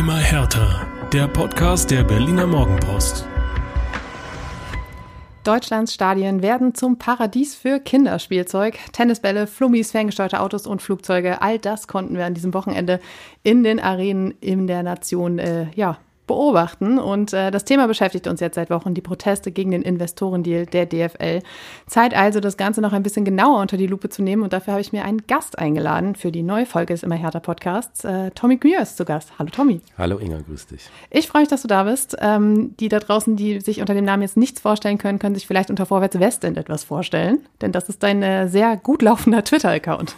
Immer härter. Der Podcast der Berliner Morgenpost. Deutschlands Stadien werden zum Paradies für Kinderspielzeug. Tennisbälle, Flummis, ferngesteuerte Autos und Flugzeuge. All das konnten wir an diesem Wochenende in den Arenen in der Nation äh, ja, beobachten. Und äh, das Thema beschäftigt uns jetzt seit Wochen, die Proteste gegen den Investorendeal der DFL. Zeit also, das Ganze noch ein bisschen genauer unter die Lupe zu nehmen. Und dafür habe ich mir einen Gast eingeladen für die neue Folge des Immer härter Podcasts. Äh, Tommy Gühr ist zu Gast. Hallo Tommy. Hallo Inga, grüß dich. Ich freue mich, dass du da bist. Ähm, die da draußen, die sich unter dem Namen jetzt nichts vorstellen können, können sich vielleicht unter Vorwärts Westend etwas vorstellen. Denn das ist dein äh, sehr gut laufender Twitter-Account.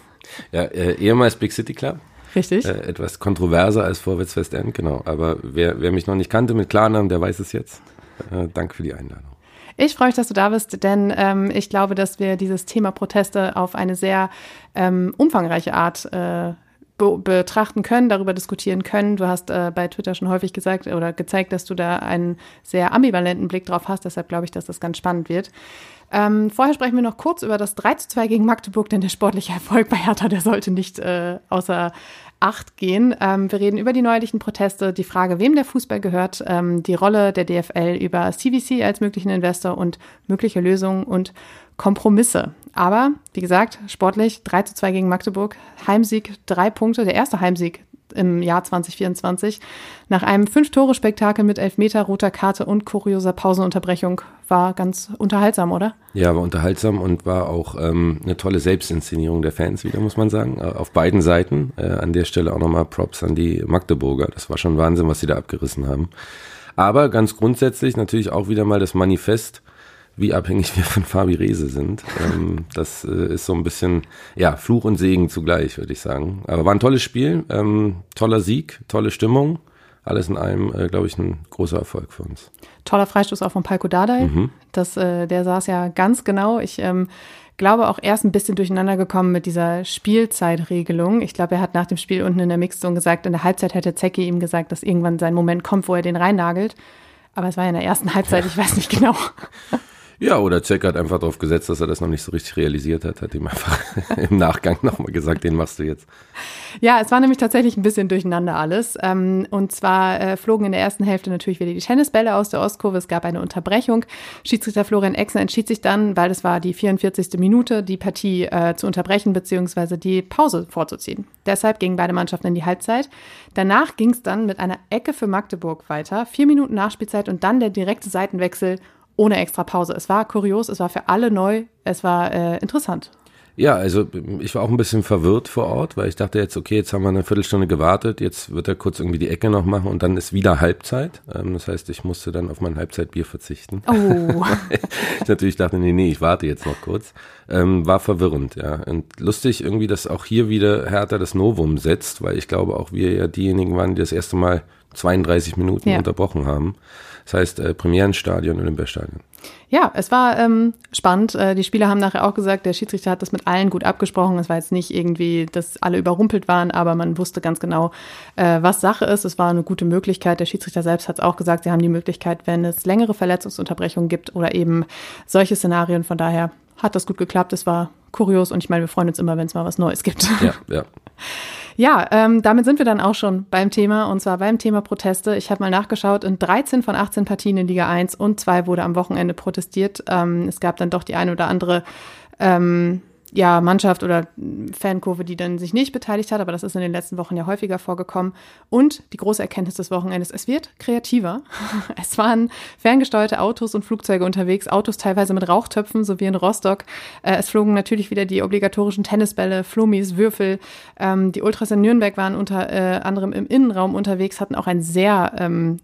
Ja, äh, ehemals Big City Club. Richtig. Äh, etwas kontroverser als Vorwärts Westend, genau. Aber wer, wer mich noch nicht kannte mit Klarnamen, der weiß es jetzt. Äh, danke für die Einladung. Ich freue mich, dass du da bist, denn ähm, ich glaube, dass wir dieses Thema Proteste auf eine sehr ähm, umfangreiche Art äh, be betrachten können, darüber diskutieren können. Du hast äh, bei Twitter schon häufig gesagt oder gezeigt, dass du da einen sehr ambivalenten Blick drauf hast. Deshalb glaube ich, dass das ganz spannend wird. Ähm, vorher sprechen wir noch kurz über das 3 zu 2 gegen Magdeburg, denn der sportliche Erfolg bei Hertha, der sollte nicht äh, außer Acht gehen. Ähm, wir reden über die neuerlichen Proteste, die Frage, wem der Fußball gehört, ähm, die Rolle der DFL über CVC als möglichen Investor und mögliche Lösungen und Kompromisse. Aber, wie gesagt, sportlich 3 zu 2 gegen Magdeburg, Heimsieg, drei Punkte, der erste Heimsieg im Jahr 2024. Nach einem Fünf-Tore-Spektakel mit Elfmeter, roter Karte und kurioser Pausenunterbrechung war ganz unterhaltsam, oder? Ja, war unterhaltsam und war auch ähm, eine tolle Selbstinszenierung der Fans wieder, muss man sagen. Äh, auf beiden Seiten. Äh, an der Stelle auch nochmal Props an die Magdeburger. Das war schon Wahnsinn, was sie da abgerissen haben. Aber ganz grundsätzlich natürlich auch wieder mal das Manifest wie abhängig wir von Fabi Rese sind. Ähm, das äh, ist so ein bisschen, ja, Fluch und Segen zugleich, würde ich sagen. Aber war ein tolles Spiel, ähm, toller Sieg, tolle Stimmung. Alles in allem, äh, glaube ich, ein großer Erfolg für uns. Toller Freistoß auch von Palko Dardai. Mhm. Das, äh, der saß ja ganz genau. Ich ähm, glaube auch erst ein bisschen durcheinander gekommen mit dieser Spielzeitregelung. Ich glaube, er hat nach dem Spiel unten in der Mixzone gesagt, in der Halbzeit hätte Zecki ihm gesagt, dass irgendwann sein Moment kommt, wo er den reinnagelt. Aber es war ja in der ersten Halbzeit, ich weiß nicht genau. Ja, oder Zeck hat einfach darauf gesetzt, dass er das noch nicht so richtig realisiert hat, hat ihm einfach im Nachgang nochmal gesagt, den machst du jetzt. Ja, es war nämlich tatsächlich ein bisschen durcheinander alles. Ähm, und zwar äh, flogen in der ersten Hälfte natürlich wieder die Tennisbälle aus der Ostkurve. Es gab eine Unterbrechung. Schiedsrichter Florian Exner entschied sich dann, weil es war die 44. Minute, die Partie äh, zu unterbrechen bzw. die Pause vorzuziehen. Deshalb gingen beide Mannschaften in die Halbzeit. Danach ging es dann mit einer Ecke für Magdeburg weiter. Vier Minuten Nachspielzeit und dann der direkte Seitenwechsel ohne extra Pause. Es war kurios, es war für alle neu, es war äh, interessant. Ja, also ich war auch ein bisschen verwirrt vor Ort, weil ich dachte jetzt, okay, jetzt haben wir eine Viertelstunde gewartet, jetzt wird er kurz irgendwie die Ecke noch machen und dann ist wieder Halbzeit. Ähm, das heißt, ich musste dann auf mein Halbzeitbier verzichten. Oh. ich natürlich dachte, nee, nee, ich warte jetzt noch kurz. Ähm, war verwirrend, ja. Und lustig irgendwie, dass auch hier wieder Hertha das Novum setzt, weil ich glaube auch wir ja diejenigen waren, die das erste Mal 32 Minuten ja. unterbrochen haben. Das heißt, äh, Premierenstadion, Olympiastadion. Ja, es war ähm, spannend. Äh, die Spieler haben nachher auch gesagt, der Schiedsrichter hat das mit allen gut abgesprochen. Es war jetzt nicht irgendwie, dass alle überrumpelt waren, aber man wusste ganz genau, äh, was Sache ist. Es war eine gute Möglichkeit. Der Schiedsrichter selbst hat es auch gesagt, sie haben die Möglichkeit, wenn es längere Verletzungsunterbrechungen gibt oder eben solche Szenarien. Von daher hat das gut geklappt. Es war kurios und ich meine, wir freuen uns immer, wenn es mal was Neues gibt. Ja, ja. Ja, ähm, damit sind wir dann auch schon beim Thema und zwar beim Thema Proteste. Ich habe mal nachgeschaut, in 13 von 18 Partien in Liga 1 und 2 wurde am Wochenende protestiert. Ähm, es gab dann doch die eine oder andere ähm, ja, Mannschaft oder Fankurve, die dann sich nicht beteiligt hat, aber das ist in den letzten Wochen ja häufiger vorgekommen. Und die große Erkenntnis des Wochenendes, es wird kreativer. Es waren ferngesteuerte Autos und Flugzeuge unterwegs, Autos teilweise mit Rauchtöpfen, so wie in Rostock. Äh, es flogen natürlich wieder die obligatorischen Tennisbälle, Flummis, Würfel. Ähm, die Ultras in Nürnberg waren unter äh, anderem im Innenraum unterwegs, hatten auch ein sehr ähm,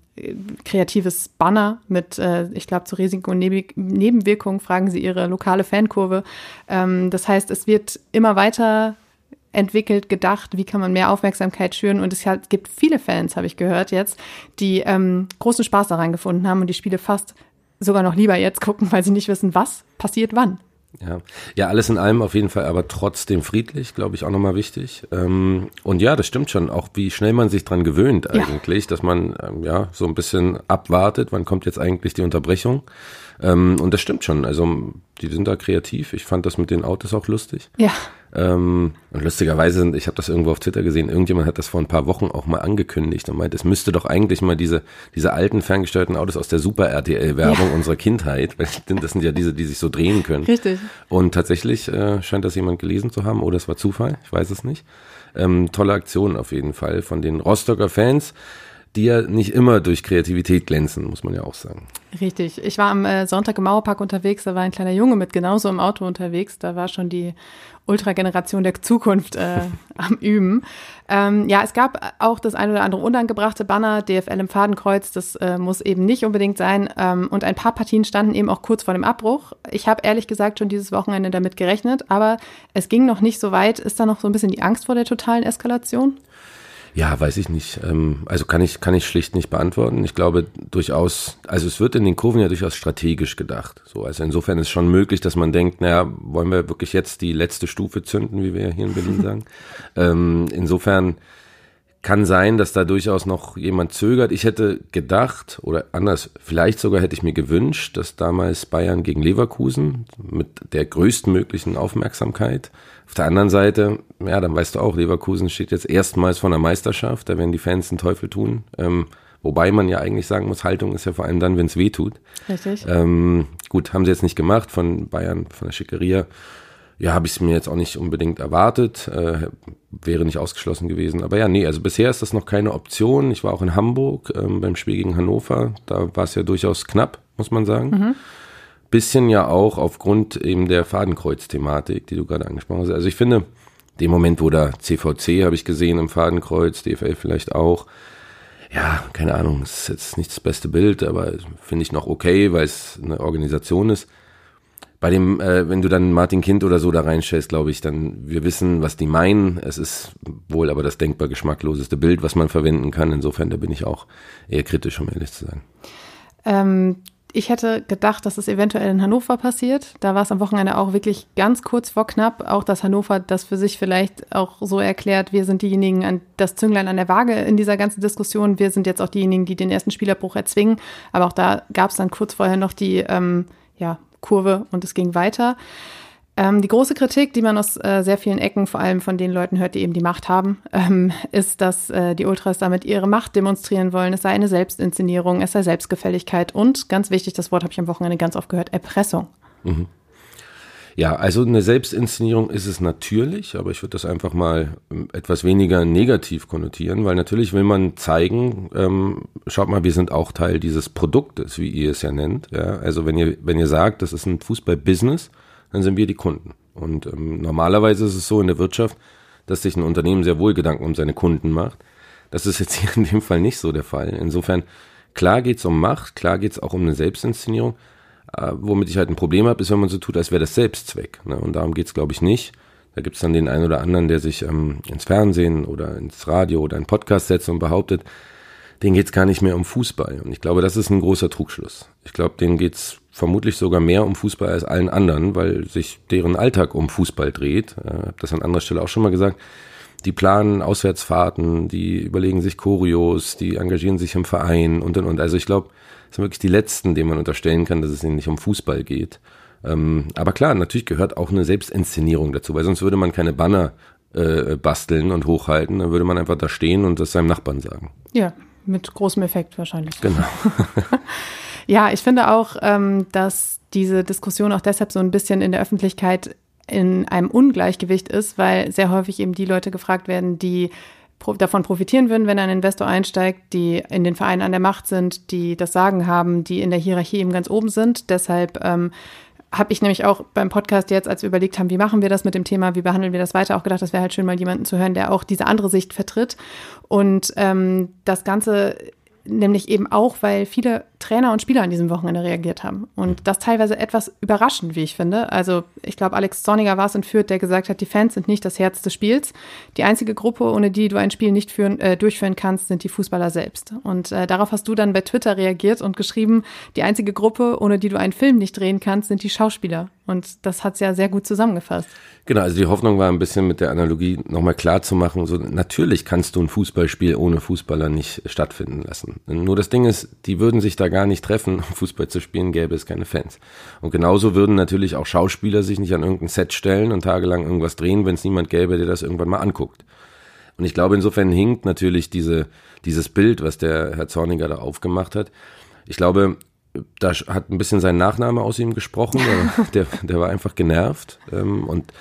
kreatives Banner mit, äh, ich glaube, zu Risiken und Neb Nebenwirkungen fragen Sie Ihre lokale Fankurve. Ähm, das heißt, es wird immer weiter entwickelt, gedacht, wie kann man mehr Aufmerksamkeit schüren. Und es hat, gibt viele Fans, habe ich gehört jetzt, die ähm, großen Spaß daran gefunden haben und die Spiele fast sogar noch lieber jetzt gucken, weil sie nicht wissen, was passiert wann. Ja. ja, alles in allem auf jeden Fall, aber trotzdem friedlich, glaube ich, auch nochmal wichtig. Ähm, und ja, das stimmt schon, auch wie schnell man sich dran gewöhnt eigentlich, ja. dass man ähm, ja so ein bisschen abwartet, wann kommt jetzt eigentlich die Unterbrechung. Ähm, und das stimmt schon, also die sind da kreativ. Ich fand das mit den Autos auch lustig. Ja. Ähm, und lustigerweise, ich habe das irgendwo auf Twitter gesehen, irgendjemand hat das vor ein paar Wochen auch mal angekündigt und meint, es müsste doch eigentlich mal diese, diese alten ferngesteuerten Autos aus der Super RTL-Werbung ja. unserer Kindheit, weil das sind ja diese, die sich so drehen können. Richtig. Und tatsächlich äh, scheint das jemand gelesen zu haben, oder es war Zufall, ich weiß es nicht. Ähm, tolle Aktion auf jeden Fall von den Rostocker Fans die ja nicht immer durch Kreativität glänzen, muss man ja auch sagen. Richtig. Ich war am äh, Sonntag im Mauerpark unterwegs, da war ein kleiner Junge mit genauso im Auto unterwegs. Da war schon die Ultrageneration der Zukunft äh, am Üben. Ähm, ja, es gab auch das ein oder andere unangebrachte Banner, DFL im Fadenkreuz, das äh, muss eben nicht unbedingt sein. Ähm, und ein paar Partien standen eben auch kurz vor dem Abbruch. Ich habe ehrlich gesagt schon dieses Wochenende damit gerechnet, aber es ging noch nicht so weit. Ist da noch so ein bisschen die Angst vor der totalen Eskalation? Ja, weiß ich nicht. Ähm, also kann ich, kann ich schlicht nicht beantworten. Ich glaube durchaus, also es wird in den Kurven ja durchaus strategisch gedacht. So, also insofern ist schon möglich, dass man denkt, naja, wollen wir wirklich jetzt die letzte Stufe zünden, wie wir hier in Berlin sagen. ähm, insofern kann sein, dass da durchaus noch jemand zögert. Ich hätte gedacht, oder anders, vielleicht sogar hätte ich mir gewünscht, dass damals Bayern gegen Leverkusen mit der größtmöglichen Aufmerksamkeit. Auf der anderen Seite, ja, dann weißt du auch, Leverkusen steht jetzt erstmals vor einer Meisterschaft, da werden die Fans den Teufel tun. Ähm, wobei man ja eigentlich sagen muss, Haltung ist ja vor allem dann, wenn es weh tut. Richtig. Ähm, gut, haben sie jetzt nicht gemacht von Bayern, von der Schickeria ja, habe ich es mir jetzt auch nicht unbedingt erwartet, äh, wäre nicht ausgeschlossen gewesen. Aber ja, nee, also bisher ist das noch keine Option. Ich war auch in Hamburg ähm, beim Spiel gegen Hannover, da war es ja durchaus knapp, muss man sagen. Mhm. Bisschen ja auch aufgrund eben der Fadenkreuz-Thematik, die du gerade angesprochen hast. Also ich finde, dem Moment, wo da CVC habe ich gesehen im Fadenkreuz, DFL vielleicht auch, ja, keine Ahnung, ist jetzt nicht das beste Bild, aber finde ich noch okay, weil es eine Organisation ist bei dem, äh, wenn du dann Martin Kind oder so da reinstellst, glaube ich, dann wir wissen, was die meinen. Es ist wohl aber das denkbar geschmackloseste Bild, was man verwenden kann. Insofern, da bin ich auch eher kritisch, um ehrlich zu sein. Ähm, ich hätte gedacht, dass es eventuell in Hannover passiert. Da war es am Wochenende auch wirklich ganz kurz vor knapp. Auch dass Hannover das für sich vielleicht auch so erklärt, wir sind diejenigen, an das Zünglein an der Waage in dieser ganzen Diskussion. Wir sind jetzt auch diejenigen, die den ersten Spielerbruch erzwingen. Aber auch da gab es dann kurz vorher noch die ähm, ja, Kurve und es ging weiter. Ähm, die große Kritik, die man aus äh, sehr vielen Ecken, vor allem von den Leuten hört, die eben die Macht haben, ähm, ist, dass äh, die Ultras damit ihre Macht demonstrieren wollen. Es sei eine Selbstinszenierung, es sei Selbstgefälligkeit und, ganz wichtig, das Wort habe ich am Wochenende ganz oft gehört, Erpressung. Mhm. Ja, also eine Selbstinszenierung ist es natürlich, aber ich würde das einfach mal ähm, etwas weniger negativ konnotieren, weil natürlich will man zeigen, ähm, schaut mal, wir sind auch Teil dieses Produktes, wie ihr es ja nennt. Ja? Also wenn ihr, wenn ihr sagt, das ist ein Fußball-Business, dann sind wir die Kunden. Und ähm, normalerweise ist es so in der Wirtschaft, dass sich ein Unternehmen sehr wohl Gedanken um seine Kunden macht. Das ist jetzt hier in dem Fall nicht so der Fall. Insofern, klar geht's um Macht, klar geht's auch um eine Selbstinszenierung, äh, womit ich halt ein Problem habe, ist, wenn man so tut, als wäre das Selbstzweck. Ne? Und darum geht's, glaube ich, nicht. Da gibt's dann den einen oder anderen, der sich ähm, ins Fernsehen oder ins Radio oder einen Podcast setzt und behauptet, denen geht's gar nicht mehr um Fußball. Und ich glaube, das ist ein großer Trugschluss. Ich glaube, denen geht's vermutlich sogar mehr um Fußball als allen anderen, weil sich deren Alltag um Fußball dreht. Ich äh, habe das an anderer Stelle auch schon mal gesagt. Die planen Auswärtsfahrten, die überlegen sich Choreos, die engagieren sich im Verein und und und. Also ich glaube, sind wirklich die letzten, denen man unterstellen kann, dass es ihnen nicht um Fußball geht. Ähm, aber klar, natürlich gehört auch eine Selbstinszenierung dazu, weil sonst würde man keine Banner äh, basteln und hochhalten, dann würde man einfach da stehen und das seinem Nachbarn sagen. Ja, mit großem Effekt wahrscheinlich. Genau. ja, ich finde auch, ähm, dass diese Diskussion auch deshalb so ein bisschen in der Öffentlichkeit in einem Ungleichgewicht ist, weil sehr häufig eben die Leute gefragt werden, die davon profitieren würden, wenn ein Investor einsteigt, die in den Vereinen an der Macht sind, die das Sagen haben, die in der Hierarchie eben ganz oben sind. Deshalb ähm, habe ich nämlich auch beim Podcast jetzt, als wir überlegt haben, wie machen wir das mit dem Thema, wie behandeln wir das weiter, auch gedacht, das wäre halt schön, mal jemanden zu hören, der auch diese andere Sicht vertritt. Und ähm, das Ganze nämlich eben auch, weil viele Trainer und Spieler an diesem Wochenende reagiert haben. Und das teilweise etwas überraschend, wie ich finde. Also ich glaube, Alex Zorniger war es in Fürth, der gesagt hat, die Fans sind nicht das Herz des Spiels. Die einzige Gruppe, ohne die du ein Spiel nicht führen, äh, durchführen kannst, sind die Fußballer selbst. Und äh, darauf hast du dann bei Twitter reagiert und geschrieben, die einzige Gruppe, ohne die du einen Film nicht drehen kannst, sind die Schauspieler. Und das hat es ja sehr gut zusammengefasst. Genau, also die Hoffnung war ein bisschen mit der Analogie nochmal klar zu machen, so natürlich kannst du ein Fußballspiel ohne Fußballer nicht stattfinden lassen. Nur das Ding ist, die würden sich da gar nicht treffen, um Fußball zu spielen, gäbe es keine Fans. Und genauso würden natürlich auch Schauspieler sich nicht an irgendein Set stellen und tagelang irgendwas drehen, wenn es niemand gäbe, der das irgendwann mal anguckt. Und ich glaube, insofern hinkt natürlich diese, dieses Bild, was der Herr Zorniger da aufgemacht hat. Ich glaube, da hat ein bisschen sein Nachname aus ihm gesprochen. Der, der, war einfach genervt. Ähm, und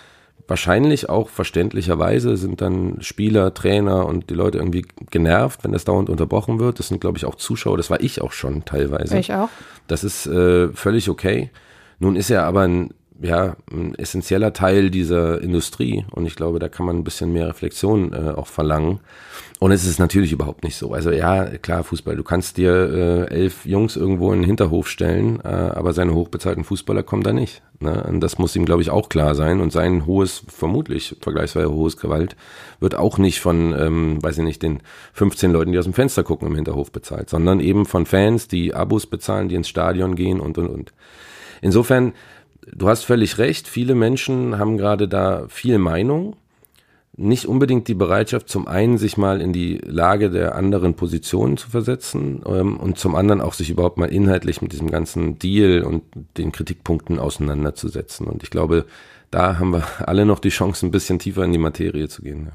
wahrscheinlich auch verständlicherweise sind dann Spieler, Trainer und die Leute irgendwie genervt, wenn das dauernd unterbrochen wird. Das sind, glaube ich, auch Zuschauer. Das war ich auch schon teilweise. Ich auch. Das ist äh, völlig okay. Nun ist er aber ein ja, ein essentieller Teil dieser Industrie und ich glaube, da kann man ein bisschen mehr Reflexion äh, auch verlangen. Und es ist natürlich überhaupt nicht so. Also ja, klar, Fußball, du kannst dir äh, elf Jungs irgendwo in den Hinterhof stellen, äh, aber seine hochbezahlten Fußballer kommen da nicht. Ne? Und das muss ihm, glaube ich, auch klar sein. Und sein hohes, vermutlich vergleichsweise hohes Gewalt wird auch nicht von, ähm, weiß ich nicht, den 15 Leuten, die aus dem Fenster gucken, im Hinterhof bezahlt, sondern eben von Fans, die Abos bezahlen, die ins Stadion gehen und, und, und. Insofern, du hast völlig recht, viele Menschen haben gerade da viel Meinung, nicht unbedingt die Bereitschaft, zum einen sich mal in die Lage der anderen Positionen zu versetzen ähm, und zum anderen auch sich überhaupt mal inhaltlich mit diesem ganzen Deal und den Kritikpunkten auseinanderzusetzen. Und ich glaube, da haben wir alle noch die Chance, ein bisschen tiefer in die Materie zu gehen. Ja.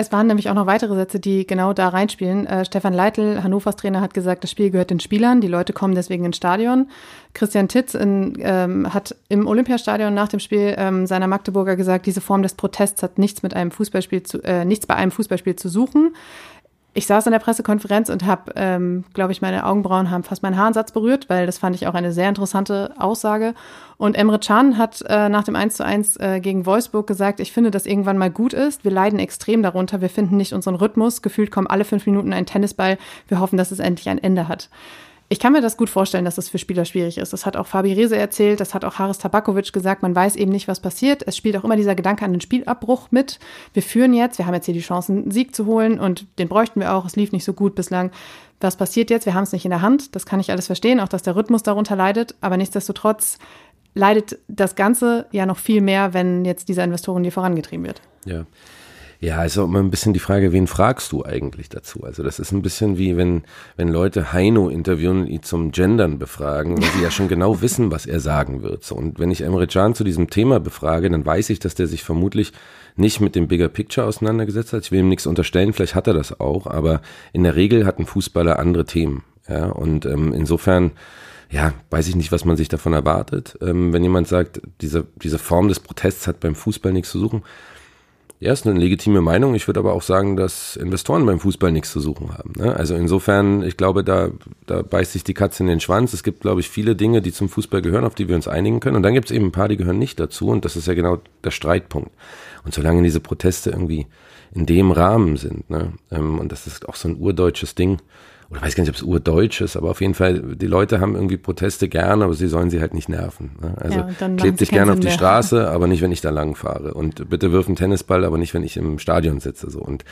Es waren nämlich auch noch weitere Sätze, die genau da reinspielen. Äh, Stefan Leitl, Hannovers Trainer, hat gesagt, das Spiel gehört den Spielern, die Leute kommen deswegen ins Stadion. Christian Titz in, ähm, hat im Olympiastadion nach dem Spiel ähm, seiner Magdeburger gesagt, diese Form des Protests hat nichts mit einem Fußballspiel zu, äh, nichts bei einem Fußballspiel zu suchen ich saß in der Pressekonferenz und habe, ähm, glaube ich, meine Augenbrauen haben fast meinen Haaransatz berührt, weil das fand ich auch eine sehr interessante Aussage. Und Emre Can hat äh, nach dem 1 zu 1 äh, gegen Wolfsburg gesagt, ich finde, dass irgendwann mal gut ist. Wir leiden extrem darunter. Wir finden nicht unseren Rhythmus. Gefühlt kommen alle fünf Minuten ein Tennisball. Wir hoffen, dass es endlich ein Ende hat. Ich kann mir das gut vorstellen, dass das für Spieler schwierig ist. Das hat auch Fabi Reze erzählt, das hat auch Haris Tabakovic gesagt, man weiß eben nicht, was passiert. Es spielt auch immer dieser Gedanke an den Spielabbruch mit. Wir führen jetzt, wir haben jetzt hier die Chance, einen Sieg zu holen und den bräuchten wir auch. Es lief nicht so gut bislang. Was passiert jetzt? Wir haben es nicht in der Hand. Das kann ich alles verstehen, auch dass der Rhythmus darunter leidet. Aber nichtsdestotrotz leidet das Ganze ja noch viel mehr, wenn jetzt dieser Investoren hier vorangetrieben wird. Ja. Ja, ist auch immer ein bisschen die Frage, wen fragst du eigentlich dazu? Also das ist ein bisschen wie wenn, wenn Leute Heino interviewen und ihn zum Gendern befragen, weil sie ja schon genau wissen, was er sagen wird. So, und wenn ich Emre Can zu diesem Thema befrage, dann weiß ich, dass der sich vermutlich nicht mit dem Bigger Picture auseinandergesetzt hat. Ich will ihm nichts unterstellen, vielleicht hat er das auch, aber in der Regel hat ein Fußballer andere Themen. Ja, und ähm, insofern ja, weiß ich nicht, was man sich davon erwartet. Ähm, wenn jemand sagt, diese, diese Form des Protests hat beim Fußball nichts zu suchen, ja, ist eine legitime Meinung. Ich würde aber auch sagen, dass Investoren beim Fußball nichts zu suchen haben. Ne? Also insofern, ich glaube, da, da beißt sich die Katze in den Schwanz. Es gibt, glaube ich, viele Dinge, die zum Fußball gehören, auf die wir uns einigen können. Und dann gibt es eben ein paar, die gehören nicht dazu. Und das ist ja genau der Streitpunkt. Und solange diese Proteste irgendwie in dem Rahmen sind, ne? Ähm, und das ist auch so ein urdeutsches Ding, oder weiß gar nicht, ob es urdeutsch ist, aber auf jeden Fall, die Leute haben irgendwie Proteste gerne, aber sie sollen sie halt nicht nerven. Ne? Also ja, klebt dich gerne auf die Straße, aber nicht, wenn ich da lang fahre. Und bitte wirf einen Tennisball, aber nicht, wenn ich im Stadion sitze. So. Und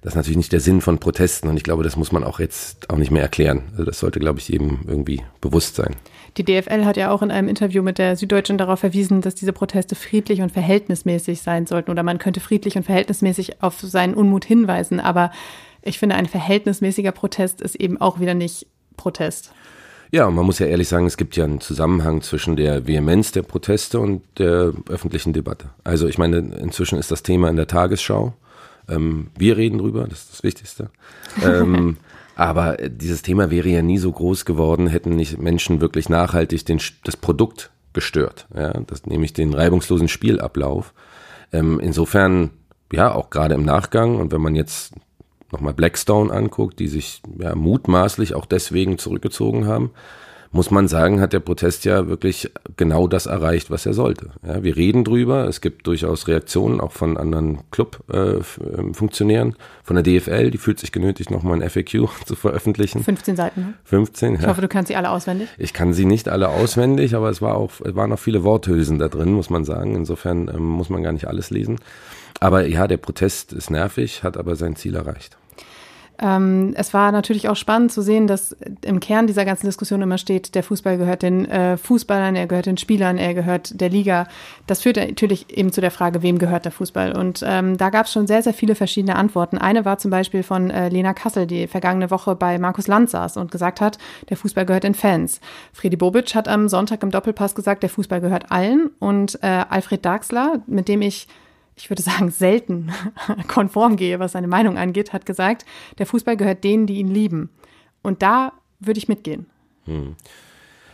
das ist natürlich nicht der Sinn von Protesten und ich glaube, das muss man auch jetzt auch nicht mehr erklären. Also das sollte, glaube ich, jedem irgendwie bewusst sein. Die DFL hat ja auch in einem Interview mit der Süddeutschen darauf verwiesen, dass diese Proteste friedlich und verhältnismäßig sein sollten oder man könnte friedlich und verhältnismäßig auf seinen Unmut hinweisen. Aber ich finde, ein verhältnismäßiger Protest ist eben auch wieder nicht Protest. Ja, man muss ja ehrlich sagen, es gibt ja einen Zusammenhang zwischen der Vehemenz der Proteste und der öffentlichen Debatte. Also ich meine, inzwischen ist das Thema in der Tagesschau. Ähm, wir reden drüber, das ist das Wichtigste. ähm, aber dieses Thema wäre ja nie so groß geworden, hätten nicht Menschen wirklich nachhaltig den, das Produkt gestört. Ja, das nämlich den reibungslosen Spielablauf. Ähm, insofern, ja, auch gerade im Nachgang und wenn man jetzt nochmal Blackstone anguckt, die sich ja mutmaßlich auch deswegen zurückgezogen haben, muss man sagen, hat der Protest ja wirklich genau das erreicht, was er sollte. Ja, wir reden drüber, es gibt durchaus Reaktionen auch von anderen Club-Funktionären, äh, von der DFL, die fühlt sich genötigt, nochmal ein FAQ zu veröffentlichen. 15 Seiten. Ne? 15, Ich ja. hoffe, du kannst sie alle auswendig. Ich kann sie nicht alle auswendig, aber es war auch, es waren auch viele Worthülsen da drin, muss man sagen. Insofern ähm, muss man gar nicht alles lesen. Aber ja, der Protest ist nervig, hat aber sein Ziel erreicht. Ähm, es war natürlich auch spannend zu sehen, dass im Kern dieser ganzen Diskussion immer steht, der Fußball gehört den äh, Fußballern, er gehört den Spielern, er gehört der Liga. Das führt natürlich eben zu der Frage, wem gehört der Fußball? Und ähm, da gab es schon sehr, sehr viele verschiedene Antworten. Eine war zum Beispiel von äh, Lena Kassel, die vergangene Woche bei Markus Land saß und gesagt hat, der Fußball gehört den Fans. Friedi Bobic hat am Sonntag im Doppelpass gesagt, der Fußball gehört allen. Und äh, Alfred Daxler, mit dem ich ich würde sagen, selten konform gehe, was seine Meinung angeht, hat gesagt, der Fußball gehört denen, die ihn lieben. Und da würde ich mitgehen. Hm.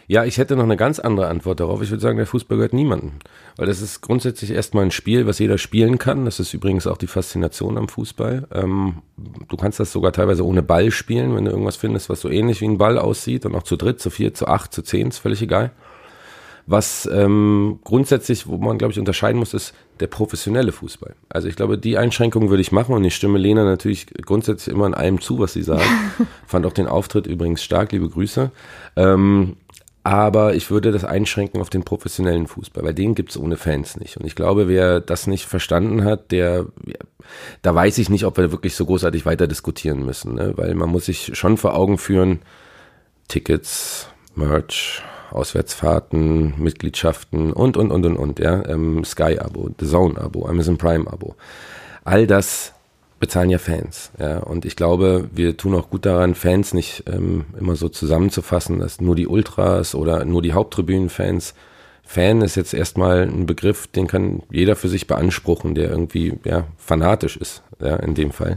Ja, ich hätte noch eine ganz andere Antwort darauf. Ich würde sagen, der Fußball gehört niemandem. Weil das ist grundsätzlich erstmal ein Spiel, was jeder spielen kann. Das ist übrigens auch die Faszination am Fußball. Ähm, du kannst das sogar teilweise ohne Ball spielen, wenn du irgendwas findest, was so ähnlich wie ein Ball aussieht und auch zu dritt, zu vier, zu acht, zu zehn, ist völlig egal. Was ähm, grundsätzlich, wo man, glaube ich, unterscheiden muss, ist der professionelle Fußball. Also ich glaube, die Einschränkung würde ich machen und ich stimme Lena natürlich grundsätzlich immer in allem zu, was sie sagt. Fand auch den Auftritt übrigens stark, liebe Grüße. Ähm, aber ich würde das einschränken auf den professionellen Fußball, weil den gibt's ohne Fans nicht. Und ich glaube, wer das nicht verstanden hat, der, da weiß ich nicht, ob wir wirklich so großartig weiter diskutieren müssen, ne? weil man muss sich schon vor Augen führen, Tickets, Merch, Auswärtsfahrten, Mitgliedschaften und, und, und, und, und, ja, ähm, Sky-Abo, The Zone-Abo, Amazon Prime-Abo. All das bezahlen ja Fans, ja, und ich glaube, wir tun auch gut daran, Fans nicht ähm, immer so zusammenzufassen, dass nur die Ultras oder nur die Haupttribünen-Fans Fan ist jetzt erstmal ein Begriff, den kann jeder für sich beanspruchen, der irgendwie ja, fanatisch ist, ja, in dem Fall.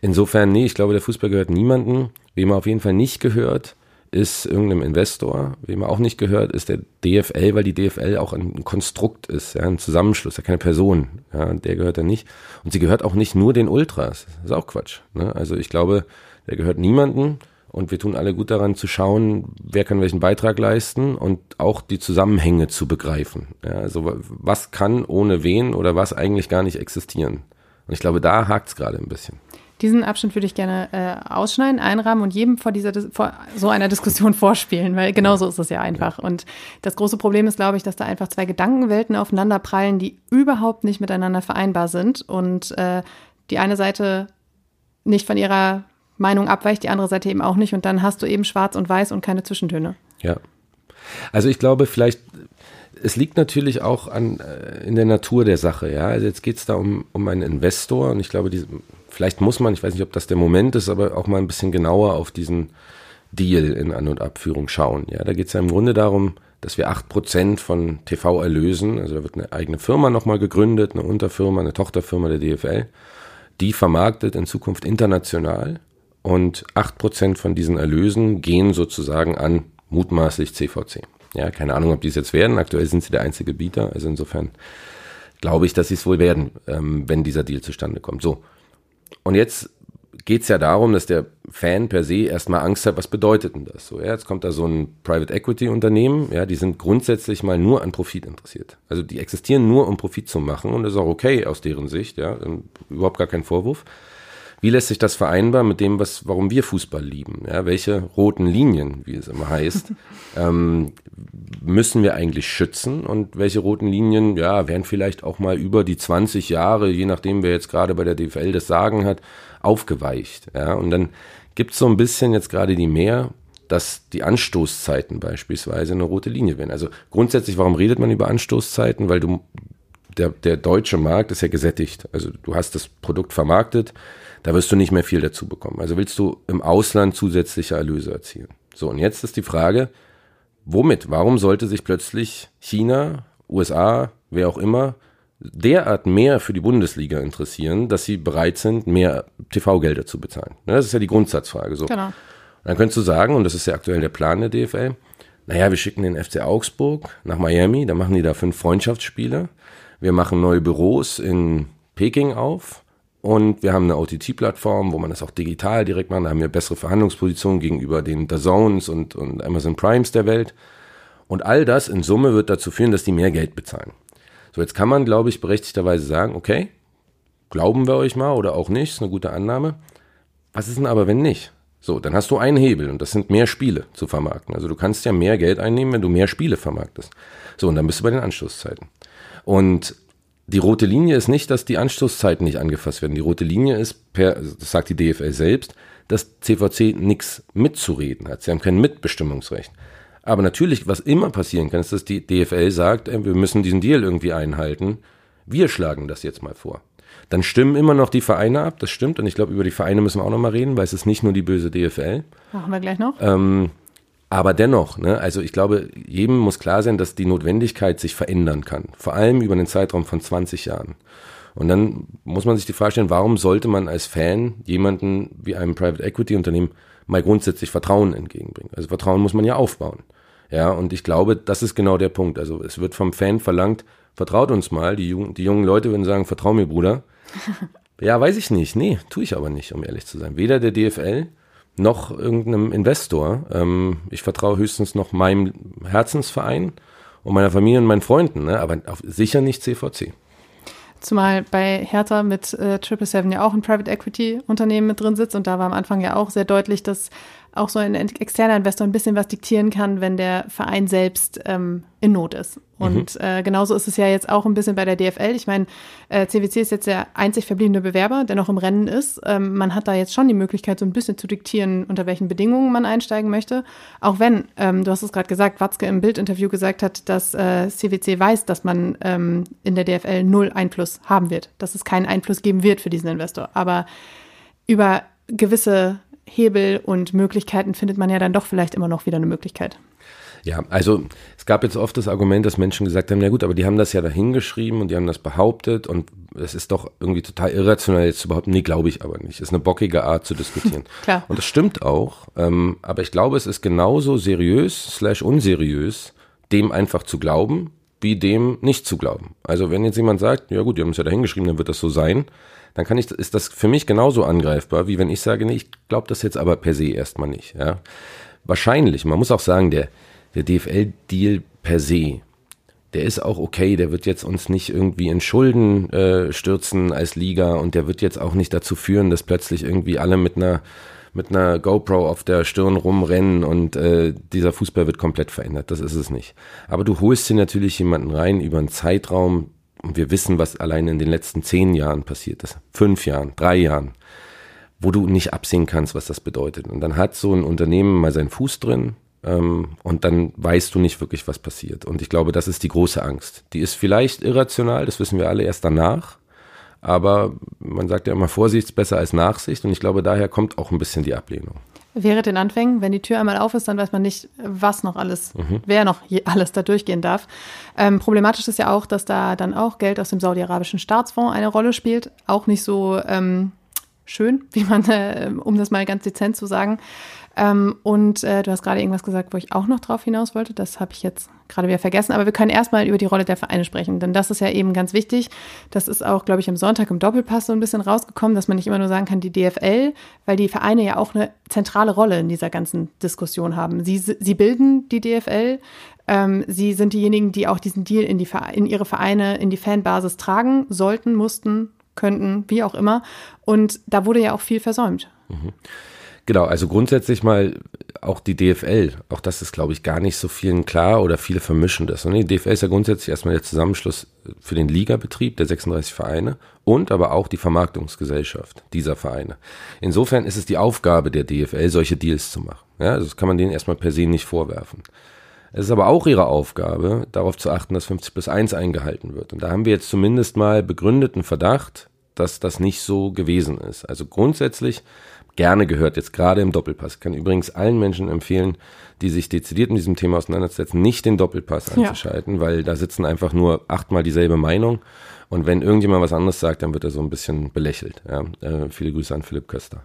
Insofern, nee, ich glaube, der Fußball gehört niemandem. Wem er auf jeden Fall nicht gehört, ist irgendeinem Investor, wem er auch nicht gehört, ist der DFL, weil die DFL auch ein Konstrukt ist, ja, ein Zusammenschluss, ja keine Person, ja, der gehört da nicht. Und sie gehört auch nicht nur den Ultras, das ist auch Quatsch. Ne? Also ich glaube, der gehört niemanden und wir tun alle gut daran zu schauen, wer kann welchen Beitrag leisten und auch die Zusammenhänge zu begreifen. Ja, also was kann ohne wen oder was eigentlich gar nicht existieren. Und ich glaube, da hakt es gerade ein bisschen. Diesen Abschnitt würde ich gerne äh, ausschneiden, einrahmen und jedem vor dieser vor so einer Diskussion vorspielen, weil genau so ist es ja einfach. Und das große Problem ist, glaube ich, dass da einfach zwei Gedankenwelten aufeinander prallen, die überhaupt nicht miteinander vereinbar sind und äh, die eine Seite nicht von ihrer Meinung abweicht, die andere Seite eben auch nicht. Und dann hast du eben schwarz und weiß und keine Zwischentöne. Ja. Also ich glaube, vielleicht es liegt natürlich auch an, äh, in der Natur der Sache. Ja, also jetzt geht es da um, um einen Investor und ich glaube, die, vielleicht muss man, ich weiß nicht, ob das der Moment ist, aber auch mal ein bisschen genauer auf diesen Deal in An- und Abführung schauen. Ja, da geht es ja im Grunde darum, dass wir acht Prozent von TV-Erlösen, also da wird eine eigene Firma nochmal gegründet, eine Unterfirma, eine Tochterfirma der DFL, die vermarktet in Zukunft international und acht Prozent von diesen Erlösen gehen sozusagen an mutmaßlich CVC. Ja, keine Ahnung, ob die es jetzt werden. Aktuell sind sie der einzige Bieter. Also insofern glaube ich, dass sie es wohl werden, ähm, wenn dieser Deal zustande kommt. So. Und jetzt geht es ja darum, dass der Fan per se erstmal Angst hat, was bedeutet denn das? So, ja, jetzt kommt da so ein Private Equity Unternehmen, ja, die sind grundsätzlich mal nur an Profit interessiert. Also die existieren nur, um Profit zu machen und das ist auch okay aus deren Sicht, ja, überhaupt gar kein Vorwurf. Wie lässt sich das vereinbar mit dem, was, warum wir Fußball lieben? Ja, welche roten Linien, wie es immer heißt, ähm, müssen wir eigentlich schützen und welche roten Linien, ja, werden vielleicht auch mal über die 20 Jahre, je nachdem wer jetzt gerade bei der DFL das Sagen hat, aufgeweicht. Ja, und dann gibt es so ein bisschen jetzt gerade die mehr, dass die Anstoßzeiten beispielsweise eine rote Linie werden. Also grundsätzlich, warum redet man über Anstoßzeiten? Weil du der, der deutsche Markt ist ja gesättigt. Also du hast das Produkt vermarktet, da wirst du nicht mehr viel dazu bekommen. Also willst du im Ausland zusätzliche Erlöse erzielen. So, und jetzt ist die Frage, womit? Warum sollte sich plötzlich China, USA, wer auch immer, derart mehr für die Bundesliga interessieren, dass sie bereit sind, mehr TV-Gelder zu bezahlen? Ne, das ist ja die Grundsatzfrage. So. Genau. Dann könntest du sagen, und das ist ja aktuell der Plan der DFL, naja, wir schicken den FC Augsburg nach Miami, da machen die da fünf Freundschaftsspiele. Wir machen neue Büros in Peking auf und wir haben eine OTT-Plattform, wo man das auch digital direkt macht. Da haben wir bessere Verhandlungspositionen gegenüber den Zones und, und Amazon Primes der Welt. Und all das in Summe wird dazu führen, dass die mehr Geld bezahlen. So, jetzt kann man, glaube ich, berechtigterweise sagen, okay, glauben wir euch mal oder auch nicht, ist eine gute Annahme. Was ist denn aber, wenn nicht? So, dann hast du einen Hebel und das sind mehr Spiele zu vermarkten. Also du kannst ja mehr Geld einnehmen, wenn du mehr Spiele vermarktest. So, und dann bist du bei den Anschlusszeiten. Und die rote Linie ist nicht, dass die Anstoßzeiten nicht angefasst werden. Die rote Linie ist, per, das sagt die DFL selbst, dass CVC nichts mitzureden hat. Sie haben kein Mitbestimmungsrecht. Aber natürlich, was immer passieren kann, ist, dass die DFL sagt, wir müssen diesen Deal irgendwie einhalten. Wir schlagen das jetzt mal vor. Dann stimmen immer noch die Vereine ab, das stimmt. Und ich glaube, über die Vereine müssen wir auch noch mal reden, weil es ist nicht nur die böse DFL. Machen wir gleich noch. Ähm, aber dennoch, ne, also ich glaube, jedem muss klar sein, dass die Notwendigkeit sich verändern kann. Vor allem über einen Zeitraum von 20 Jahren. Und dann muss man sich die Frage stellen, warum sollte man als Fan jemanden wie einem Private Equity Unternehmen mal grundsätzlich Vertrauen entgegenbringen? Also Vertrauen muss man ja aufbauen. Ja, und ich glaube, das ist genau der Punkt. Also es wird vom Fan verlangt, vertraut uns mal. Die, jungen, die jungen Leute würden sagen, vertrau mir, Bruder. ja, weiß ich nicht. Nee, tue ich aber nicht, um ehrlich zu sein. Weder der DFL noch irgendeinem Investor. Ähm, ich vertraue höchstens noch meinem Herzensverein und meiner Familie und meinen Freunden, ne? aber sicher nicht CVC. Zumal bei Hertha mit äh, 777 ja auch ein Private Equity Unternehmen mit drin sitzt und da war am Anfang ja auch sehr deutlich, dass auch so ein externer Investor ein bisschen was diktieren kann, wenn der Verein selbst ähm, in Not ist. Und mhm. äh, genauso ist es ja jetzt auch ein bisschen bei der DFL. Ich meine, äh, CWC ist jetzt der einzig verbliebene Bewerber, der noch im Rennen ist. Ähm, man hat da jetzt schon die Möglichkeit, so ein bisschen zu diktieren, unter welchen Bedingungen man einsteigen möchte. Auch wenn, ähm, du hast es gerade gesagt, Watzke im Bildinterview gesagt hat, dass äh, CWC weiß, dass man ähm, in der DFL null Einfluss haben wird, dass es keinen Einfluss geben wird für diesen Investor. Aber über gewisse Hebel und Möglichkeiten findet man ja dann doch vielleicht immer noch wieder eine Möglichkeit. Ja, also es gab jetzt oft das Argument, dass Menschen gesagt haben, na gut, aber die haben das ja dahingeschrieben und die haben das behauptet und es ist doch irgendwie total irrational jetzt zu behaupten, nee, glaube ich aber nicht. Es ist eine bockige Art zu diskutieren. Klar. Und das stimmt auch, ähm, aber ich glaube, es ist genauso seriös slash unseriös, dem einfach zu glauben, wie dem nicht zu glauben. Also wenn jetzt jemand sagt, ja gut, die haben es ja dahingeschrieben, dann wird das so sein, dann kann ich, ist das für mich genauso angreifbar, wie wenn ich sage, nee, ich glaube das jetzt aber per se erstmal nicht. Ja. Wahrscheinlich, man muss auch sagen, der, der DFL-Deal per se, der ist auch okay, der wird jetzt uns nicht irgendwie in Schulden äh, stürzen als Liga und der wird jetzt auch nicht dazu führen, dass plötzlich irgendwie alle mit einer mit einer GoPro auf der Stirn rumrennen und äh, dieser Fußball wird komplett verändert. Das ist es nicht. Aber du holst hier natürlich jemanden rein über einen Zeitraum, und wir wissen, was allein in den letzten zehn Jahren passiert ist, fünf Jahren, drei Jahren, wo du nicht absehen kannst, was das bedeutet. Und dann hat so ein Unternehmen mal seinen Fuß drin ähm, und dann weißt du nicht wirklich, was passiert. Und ich glaube, das ist die große Angst. Die ist vielleicht irrational, das wissen wir alle erst danach. Aber man sagt ja immer, Vorsicht ist besser als Nachsicht. Und ich glaube, daher kommt auch ein bisschen die Ablehnung. Wäre den Anfängen, wenn die Tür einmal auf ist, dann weiß man nicht, was noch alles, mhm. wer noch alles da durchgehen darf. Ähm, problematisch ist ja auch, dass da dann auch Geld aus dem saudi-arabischen Staatsfonds eine Rolle spielt. Auch nicht so ähm, schön, wie man, äh, um das mal ganz dezent zu sagen. Ähm, und äh, du hast gerade irgendwas gesagt, wo ich auch noch drauf hinaus wollte. Das habe ich jetzt gerade wieder vergessen. Aber wir können erstmal über die Rolle der Vereine sprechen, denn das ist ja eben ganz wichtig. Das ist auch, glaube ich, am Sonntag im Doppelpass so ein bisschen rausgekommen, dass man nicht immer nur sagen kann, die DFL, weil die Vereine ja auch eine zentrale Rolle in dieser ganzen Diskussion haben. Sie, sie bilden die DFL. Ähm, sie sind diejenigen, die auch diesen Deal in, die, in ihre Vereine, in die Fanbasis tragen sollten, mussten, könnten, wie auch immer. Und da wurde ja auch viel versäumt. Mhm. Genau, also grundsätzlich mal auch die DFL, auch das ist, glaube ich, gar nicht so vielen klar oder viele vermischen das. Und die DFL ist ja grundsätzlich erstmal der Zusammenschluss für den Ligabetrieb der 36 Vereine und aber auch die Vermarktungsgesellschaft dieser Vereine. Insofern ist es die Aufgabe der DFL, solche Deals zu machen. Ja, also das kann man denen erstmal per se nicht vorwerfen. Es ist aber auch ihre Aufgabe, darauf zu achten, dass 50 plus 1 eingehalten wird. Und da haben wir jetzt zumindest mal begründeten Verdacht, dass das nicht so gewesen ist. Also grundsätzlich gerne gehört, jetzt gerade im Doppelpass. Ich kann übrigens allen Menschen empfehlen, die sich dezidiert mit diesem Thema auseinandersetzen, nicht den Doppelpass einzuschalten, ja. weil da sitzen einfach nur achtmal dieselbe Meinung. Und wenn irgendjemand was anderes sagt, dann wird er so ein bisschen belächelt. Ja, äh, viele Grüße an Philipp Köster.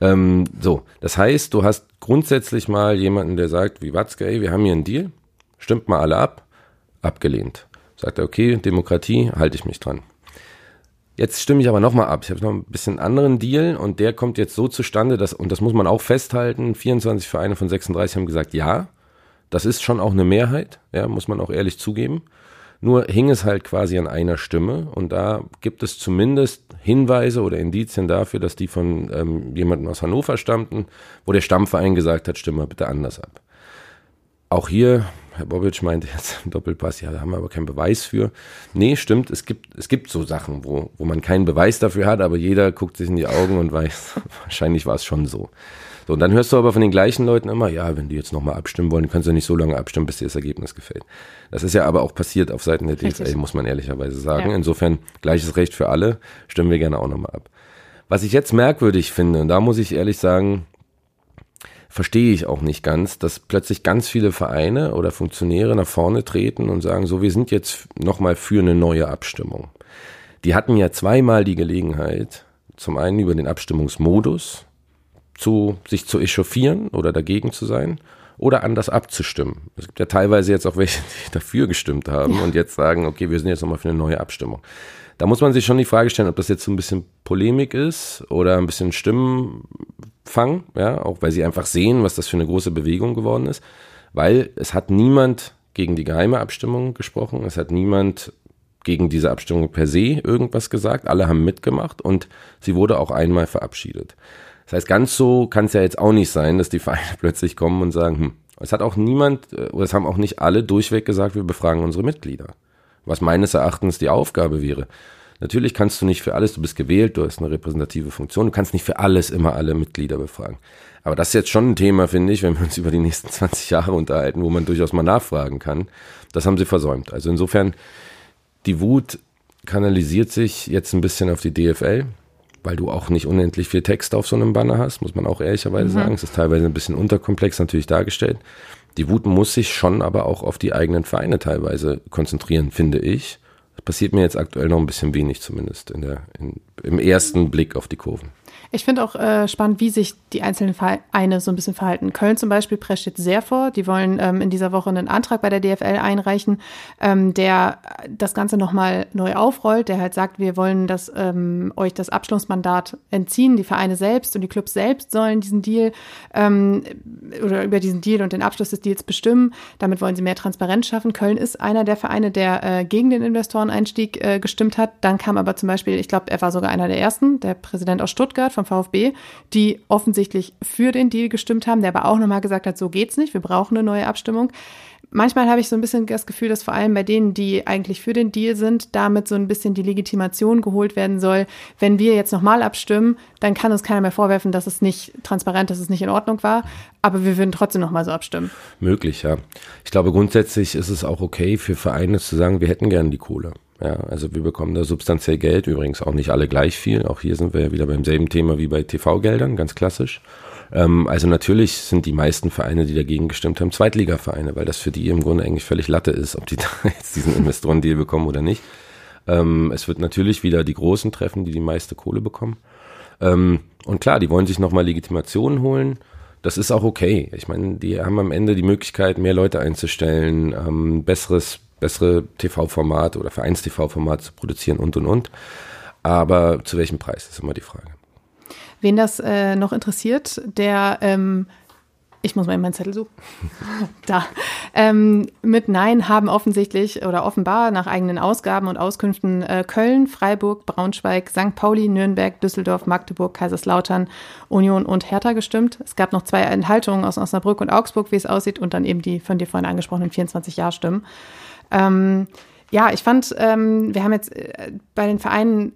Ähm, so, das heißt, du hast grundsätzlich mal jemanden, der sagt, wie Watzke, ey, wir haben hier einen Deal, stimmt mal alle ab, abgelehnt. Sagt er, okay, Demokratie, halte ich mich dran. Jetzt stimme ich aber nochmal ab. Ich habe noch ein bisschen anderen Deal und der kommt jetzt so zustande, dass, und das muss man auch festhalten, 24 Vereine von 36 haben gesagt, ja, das ist schon auch eine Mehrheit, ja, muss man auch ehrlich zugeben. Nur hing es halt quasi an einer Stimme und da gibt es zumindest Hinweise oder Indizien dafür, dass die von ähm, jemandem aus Hannover stammten, wo der Stammverein gesagt hat, stimme bitte anders ab. Auch hier Herr Bobic meinte jetzt im Doppelpass, ja, da haben wir aber keinen Beweis für. Nee, stimmt, es gibt, es gibt so Sachen, wo, wo man keinen Beweis dafür hat, aber jeder guckt sich in die Augen und weiß, wahrscheinlich war es schon so. So, und dann hörst du aber von den gleichen Leuten immer, ja, wenn die jetzt nochmal abstimmen wollen, können sie nicht so lange abstimmen, bis dir das Ergebnis gefällt. Das ist ja aber auch passiert auf Seiten der Richtig. DFL, muss man ehrlicherweise sagen. Ja. Insofern gleiches Recht für alle, stimmen wir gerne auch nochmal ab. Was ich jetzt merkwürdig finde, und da muss ich ehrlich sagen, verstehe ich auch nicht ganz, dass plötzlich ganz viele Vereine oder Funktionäre nach vorne treten und sagen, so, wir sind jetzt nochmal für eine neue Abstimmung. Die hatten ja zweimal die Gelegenheit, zum einen über den Abstimmungsmodus zu, sich zu echauffieren oder dagegen zu sein oder anders abzustimmen. Es gibt ja teilweise jetzt auch welche, die dafür gestimmt haben ja. und jetzt sagen, okay, wir sind jetzt nochmal für eine neue Abstimmung. Da muss man sich schon die Frage stellen, ob das jetzt so ein bisschen Polemik ist oder ein bisschen Stimmenfang, ja, auch weil sie einfach sehen, was das für eine große Bewegung geworden ist. Weil es hat niemand gegen die geheime Abstimmung gesprochen, es hat niemand gegen diese Abstimmung per se irgendwas gesagt, alle haben mitgemacht und sie wurde auch einmal verabschiedet. Das heißt, ganz so kann es ja jetzt auch nicht sein, dass die Vereine plötzlich kommen und sagen, hm, es hat auch niemand, äh, oder es haben auch nicht alle durchweg gesagt, wir befragen unsere Mitglieder was meines Erachtens die Aufgabe wäre. Natürlich kannst du nicht für alles, du bist gewählt, du hast eine repräsentative Funktion, du kannst nicht für alles immer alle Mitglieder befragen. Aber das ist jetzt schon ein Thema, finde ich, wenn wir uns über die nächsten 20 Jahre unterhalten, wo man durchaus mal nachfragen kann. Das haben sie versäumt. Also insofern, die Wut kanalisiert sich jetzt ein bisschen auf die DFL, weil du auch nicht unendlich viel Text auf so einem Banner hast, muss man auch ehrlicherweise mhm. sagen. Es ist teilweise ein bisschen unterkomplex natürlich dargestellt. Die Wut muss sich schon aber auch auf die eigenen Vereine teilweise konzentrieren, finde ich. Das passiert mir jetzt aktuell noch ein bisschen wenig, zumindest in der, in, im ersten Blick auf die Kurven. Ich finde auch äh, spannend, wie sich die einzelnen Vereine so ein bisschen verhalten. Köln zum Beispiel prescht jetzt sehr vor. Die wollen ähm, in dieser Woche einen Antrag bei der DFL einreichen, ähm, der das Ganze nochmal neu aufrollt, der halt sagt, wir wollen das, ähm, euch das Abschlussmandat entziehen. Die Vereine selbst und die Clubs selbst sollen diesen Deal ähm, oder über diesen Deal und den Abschluss des Deals bestimmen. Damit wollen sie mehr Transparenz schaffen. Köln ist einer der Vereine, der äh, gegen den Investoreneinstieg äh, gestimmt hat. Dann kam aber zum Beispiel, ich glaube, er war sogar einer der ersten, der Präsident aus Stuttgart vom VfB, die offensichtlich für den Deal gestimmt haben, der aber auch nochmal gesagt hat, so geht's nicht, wir brauchen eine neue Abstimmung. Manchmal habe ich so ein bisschen das Gefühl, dass vor allem bei denen, die eigentlich für den Deal sind, damit so ein bisschen die Legitimation geholt werden soll. Wenn wir jetzt nochmal abstimmen, dann kann uns keiner mehr vorwerfen, dass es nicht transparent, dass es nicht in Ordnung war. Aber wir würden trotzdem nochmal so abstimmen. Möglich, ja. Ich glaube, grundsätzlich ist es auch okay für Vereine zu sagen, wir hätten gerne die Kohle. Ja, also wir bekommen da substanziell Geld, übrigens auch nicht alle gleich viel. Auch hier sind wir ja wieder beim selben Thema wie bei TV-Geldern, ganz klassisch. Ähm, also natürlich sind die meisten Vereine, die dagegen gestimmt haben, Zweitligavereine, weil das für die im Grunde eigentlich völlig Latte ist, ob die da jetzt diesen Investorendeal bekommen oder nicht. Ähm, es wird natürlich wieder die Großen treffen, die die meiste Kohle bekommen. Ähm, und klar, die wollen sich nochmal Legitimationen holen. Das ist auch okay. Ich meine, die haben am Ende die Möglichkeit, mehr Leute einzustellen, ähm, besseres bessere TV-Format oder Vereins-TV-Format zu produzieren und und und. Aber zu welchem Preis ist immer die Frage. Wen das äh, noch interessiert, der ähm, ich muss mal in meinen Zettel suchen. da. Ähm, mit Nein haben offensichtlich oder offenbar nach eigenen Ausgaben und Auskünften äh, Köln, Freiburg, Braunschweig, St. Pauli, Nürnberg, Düsseldorf, Magdeburg, Kaiserslautern, Union und Hertha gestimmt. Es gab noch zwei Enthaltungen aus Osnabrück und Augsburg, wie es aussieht, und dann eben die von dir vorhin angesprochenen 24 Ja-Stimmen. Ähm, ja, ich fand, ähm, wir haben jetzt äh, bei den Vereinen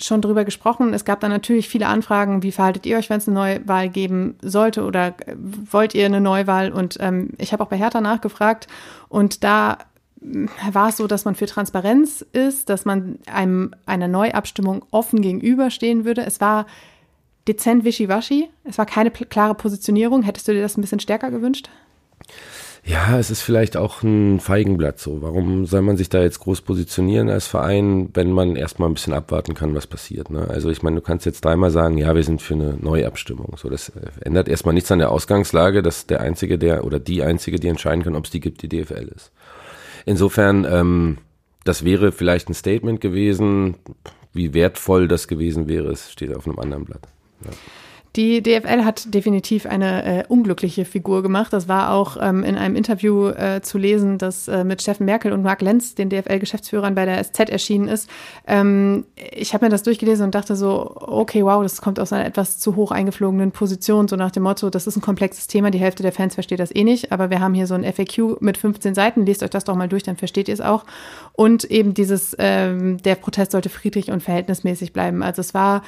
schon drüber gesprochen. Es gab dann natürlich viele Anfragen, wie verhaltet ihr euch, wenn es eine Neuwahl geben sollte oder äh, wollt ihr eine Neuwahl? Und ähm, ich habe auch bei Hertha nachgefragt und da äh, war es so, dass man für Transparenz ist, dass man einem einer Neuabstimmung offen gegenüberstehen würde. Es war dezent wischiwaschi, es war keine klare Positionierung. Hättest du dir das ein bisschen stärker gewünscht? Ja, es ist vielleicht auch ein Feigenblatt so. Warum soll man sich da jetzt groß positionieren als Verein, wenn man erstmal ein bisschen abwarten kann, was passiert? Ne? Also ich meine, du kannst jetzt dreimal sagen, ja, wir sind für eine Neuabstimmung. So, das äh, ändert erstmal nichts an der Ausgangslage, dass der Einzige, der oder die Einzige, die entscheiden kann, ob es die gibt, die DFL ist. Insofern, ähm, das wäre vielleicht ein Statement gewesen. Wie wertvoll das gewesen wäre, es steht auf einem anderen Blatt. Ja. Die DFL hat definitiv eine äh, unglückliche Figur gemacht. Das war auch ähm, in einem Interview äh, zu lesen, das äh, mit Steffen Merkel und Marc Lenz, den DFL-Geschäftsführern bei der SZ erschienen ist. Ähm, ich habe mir das durchgelesen und dachte so, okay, wow, das kommt aus einer etwas zu hoch eingeflogenen Position, so nach dem Motto, das ist ein komplexes Thema, die Hälfte der Fans versteht das eh nicht, aber wir haben hier so ein FAQ mit 15 Seiten, lest euch das doch mal durch, dann versteht ihr es auch. Und eben dieses, ähm, der Protest sollte friedlich und verhältnismäßig bleiben. Also es war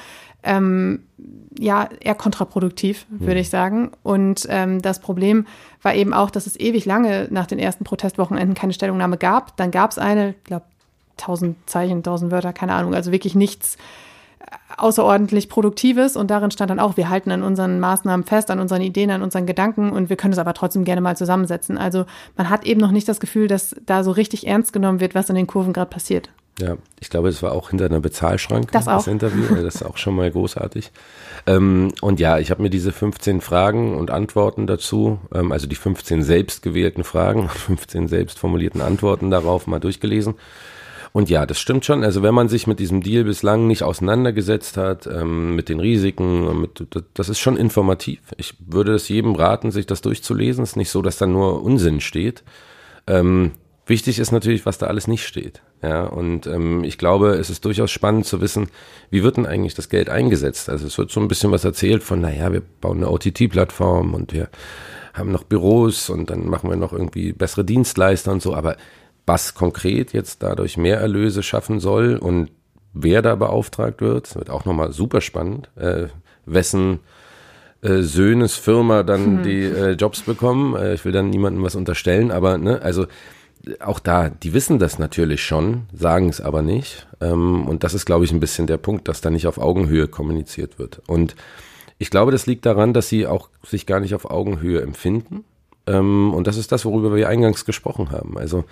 ähm, ja eher kontraproduktiv, würde mhm. ich sagen. Und ähm, das Problem war eben auch, dass es ewig lange nach den ersten Protestwochenenden keine Stellungnahme gab. Dann gab es eine, ich glaube, tausend Zeichen, tausend Wörter, keine Ahnung, also wirklich nichts äh, außerordentlich Produktives und darin stand dann auch, wir halten an unseren Maßnahmen fest, an unseren Ideen, an unseren Gedanken und wir können es aber trotzdem gerne mal zusammensetzen. Also man hat eben noch nicht das Gefühl, dass da so richtig ernst genommen wird, was in den Kurven gerade passiert. Ja, ich glaube, das war auch hinter einer Bezahlschranke, das, das Interview. Das ist auch schon mal großartig. Ähm, und ja, ich habe mir diese 15 Fragen und Antworten dazu, ähm, also die 15 selbst gewählten Fragen und 15 selbst formulierten Antworten darauf mal durchgelesen. Und ja, das stimmt schon. Also wenn man sich mit diesem Deal bislang nicht auseinandergesetzt hat, ähm, mit den Risiken, mit, das ist schon informativ. Ich würde es jedem raten, sich das durchzulesen. Es ist nicht so, dass da nur Unsinn steht. Ähm, Wichtig ist natürlich, was da alles nicht steht. Ja, und ähm, ich glaube, es ist durchaus spannend zu wissen, wie wird denn eigentlich das Geld eingesetzt? Also es wird so ein bisschen was erzählt von, naja, wir bauen eine OTT-Plattform und wir haben noch Büros und dann machen wir noch irgendwie bessere Dienstleister und so. Aber was konkret jetzt dadurch mehr Erlöse schaffen soll und wer da beauftragt wird, wird auch nochmal super spannend. Äh, wessen äh, Söhnes Firma dann hm. die äh, Jobs bekommen. Äh, ich will dann niemandem was unterstellen, aber ne, also auch da, die wissen das natürlich schon, sagen es aber nicht. Ähm, und das ist, glaube ich, ein bisschen der Punkt, dass da nicht auf Augenhöhe kommuniziert wird. Und ich glaube, das liegt daran, dass sie auch sich gar nicht auf Augenhöhe empfinden. Ähm, und das ist das, worüber wir eingangs gesprochen haben. Also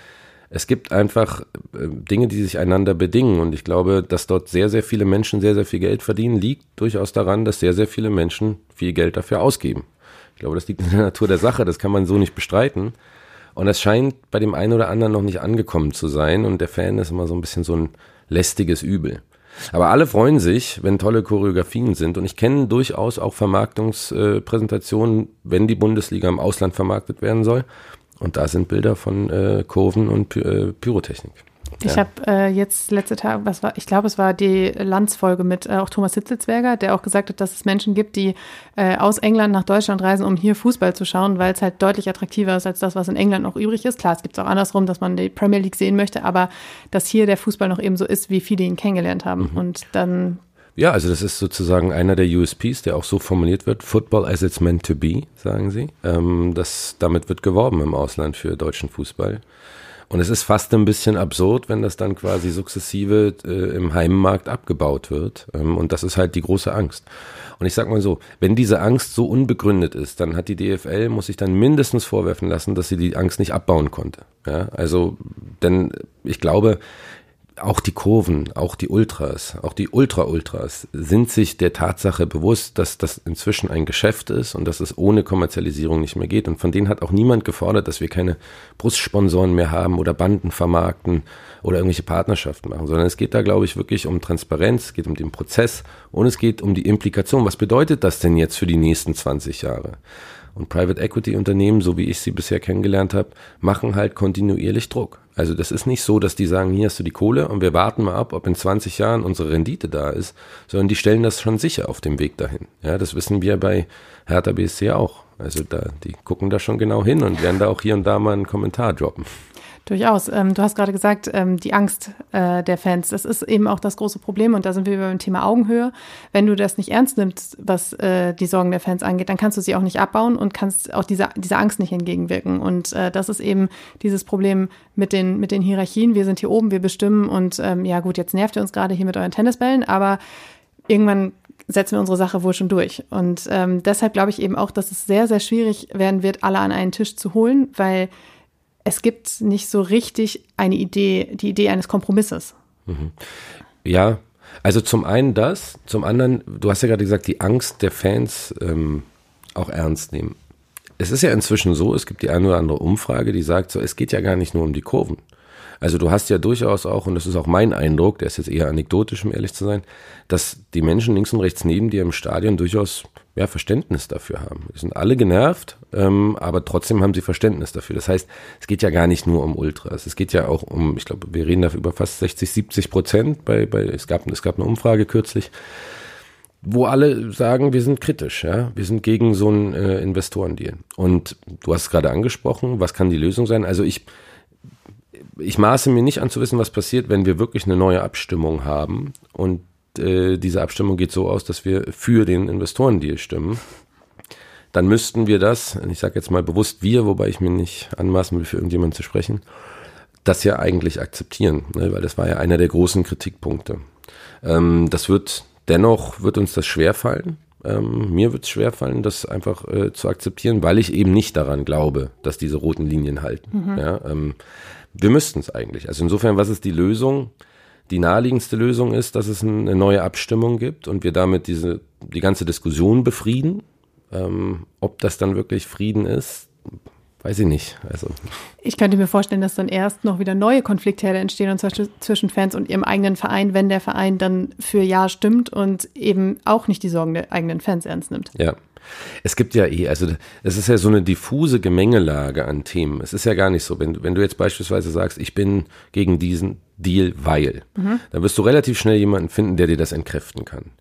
es gibt einfach äh, Dinge, die sich einander bedingen. Und ich glaube, dass dort sehr, sehr viele Menschen sehr, sehr viel Geld verdienen, liegt durchaus daran, dass sehr, sehr viele Menschen viel Geld dafür ausgeben. Ich glaube, das liegt in der Natur der Sache, das kann man so nicht bestreiten. Und es scheint bei dem einen oder anderen noch nicht angekommen zu sein und der Fan ist immer so ein bisschen so ein lästiges Übel. Aber alle freuen sich, wenn tolle Choreografien sind und ich kenne durchaus auch Vermarktungspräsentationen, wenn die Bundesliga im Ausland vermarktet werden soll. Und da sind Bilder von äh, Kurven und Py äh, Pyrotechnik. Ich habe äh, jetzt letzte Tage, was war, ich glaube, es war die Landsfolge mit äh, auch Thomas Hitzelsberger, der auch gesagt hat, dass es Menschen gibt, die äh, aus England nach Deutschland reisen, um hier Fußball zu schauen, weil es halt deutlich attraktiver ist als das, was in England noch übrig ist. Klar, es gibt es auch andersrum, dass man die Premier League sehen möchte, aber dass hier der Fußball noch eben so ist, wie viele ihn kennengelernt haben. Mhm. Und dann ja, also das ist sozusagen einer der USPs, der auch so formuliert wird. Football as it's meant to be, sagen sie. Ähm, das, damit wird geworben im Ausland für deutschen Fußball. Und es ist fast ein bisschen absurd, wenn das dann quasi sukzessive äh, im Heimmarkt abgebaut wird. Ähm, und das ist halt die große Angst. Und ich sag mal so, wenn diese Angst so unbegründet ist, dann hat die DFL, muss sich dann mindestens vorwerfen lassen, dass sie die Angst nicht abbauen konnte. Ja, also, denn ich glaube, auch die Kurven, auch die Ultras, auch die Ultra-Ultras sind sich der Tatsache bewusst, dass das inzwischen ein Geschäft ist und dass es ohne Kommerzialisierung nicht mehr geht. Und von denen hat auch niemand gefordert, dass wir keine Brustsponsoren mehr haben oder Banden vermarkten oder irgendwelche Partnerschaften machen, sondern es geht da, glaube ich, wirklich um Transparenz, es geht um den Prozess und es geht um die Implikation. Was bedeutet das denn jetzt für die nächsten 20 Jahre? Und Private Equity Unternehmen, so wie ich sie bisher kennengelernt habe, machen halt kontinuierlich Druck. Also das ist nicht so, dass die sagen, hier hast du die Kohle und wir warten mal ab, ob in 20 Jahren unsere Rendite da ist, sondern die stellen das schon sicher auf dem Weg dahin. Ja, das wissen wir bei Hertha BSC auch. Also da, die gucken da schon genau hin und werden da auch hier und da mal einen Kommentar droppen. Durchaus. Ähm, du hast gerade gesagt, ähm, die Angst äh, der Fans, das ist eben auch das große Problem und da sind wir beim Thema Augenhöhe. Wenn du das nicht ernst nimmst, was äh, die Sorgen der Fans angeht, dann kannst du sie auch nicht abbauen und kannst auch dieser, dieser Angst nicht entgegenwirken. Und äh, das ist eben dieses Problem mit den, mit den Hierarchien. Wir sind hier oben, wir bestimmen und ähm, ja gut, jetzt nervt ihr uns gerade hier mit euren Tennisbällen, aber irgendwann setzen wir unsere Sache wohl schon durch. Und ähm, deshalb glaube ich eben auch, dass es sehr, sehr schwierig werden wird, alle an einen Tisch zu holen, weil es gibt nicht so richtig eine Idee, die Idee eines Kompromisses. Mhm. Ja, also zum einen das, zum anderen, du hast ja gerade gesagt, die Angst der Fans ähm, auch ernst nehmen. Es ist ja inzwischen so, es gibt die eine oder andere Umfrage, die sagt so, es geht ja gar nicht nur um die Kurven. Also du hast ja durchaus auch, und das ist auch mein Eindruck, der ist jetzt eher anekdotisch, um ehrlich zu sein, dass die Menschen links und rechts neben dir im Stadion durchaus ja, Verständnis dafür haben. Die sind alle genervt, ähm, aber trotzdem haben sie Verständnis dafür. Das heißt, es geht ja gar nicht nur um Ultras. Es geht ja auch um, ich glaube, wir reden da über fast 60, 70 Prozent. Bei, bei, es, gab, es gab eine Umfrage kürzlich, wo alle sagen, wir sind kritisch, ja, wir sind gegen so einen äh, Investorendeal. Und du hast es gerade angesprochen, was kann die Lösung sein? Also ich, ich maße mir nicht an zu wissen, was passiert, wenn wir wirklich eine neue Abstimmung haben und äh, diese Abstimmung geht so aus, dass wir für den Investorendeal stimmen. Dann müssten wir das, ich sage jetzt mal bewusst wir, wobei ich mir nicht anmaßen will, für irgendjemanden zu sprechen, das ja eigentlich akzeptieren, ne, weil das war ja einer der großen Kritikpunkte. Ähm, das wird dennoch wird uns das schwerfallen. Ähm, mir wird es schwerfallen, das einfach äh, zu akzeptieren, weil ich eben nicht daran glaube, dass diese roten Linien halten. Mhm. Ja, ähm, wir müssten es eigentlich. Also insofern, was ist die Lösung? Die naheliegendste Lösung ist, dass es eine neue Abstimmung gibt und wir damit diese, die ganze Diskussion befrieden. Ähm, ob das dann wirklich Frieden ist, weiß ich nicht. Also. Ich könnte mir vorstellen, dass dann erst noch wieder neue Konfliktherde entstehen, und zwar zwischen Fans und ihrem eigenen Verein, wenn der Verein dann für Ja stimmt und eben auch nicht die Sorgen der eigenen Fans ernst nimmt. Ja. Es gibt ja eh, also es ist ja so eine diffuse Gemengelage an Themen. Es ist ja gar nicht so, wenn, wenn du jetzt beispielsweise sagst, ich bin gegen diesen Deal, weil, mhm. dann wirst du relativ schnell jemanden finden, der dir das entkräften kann.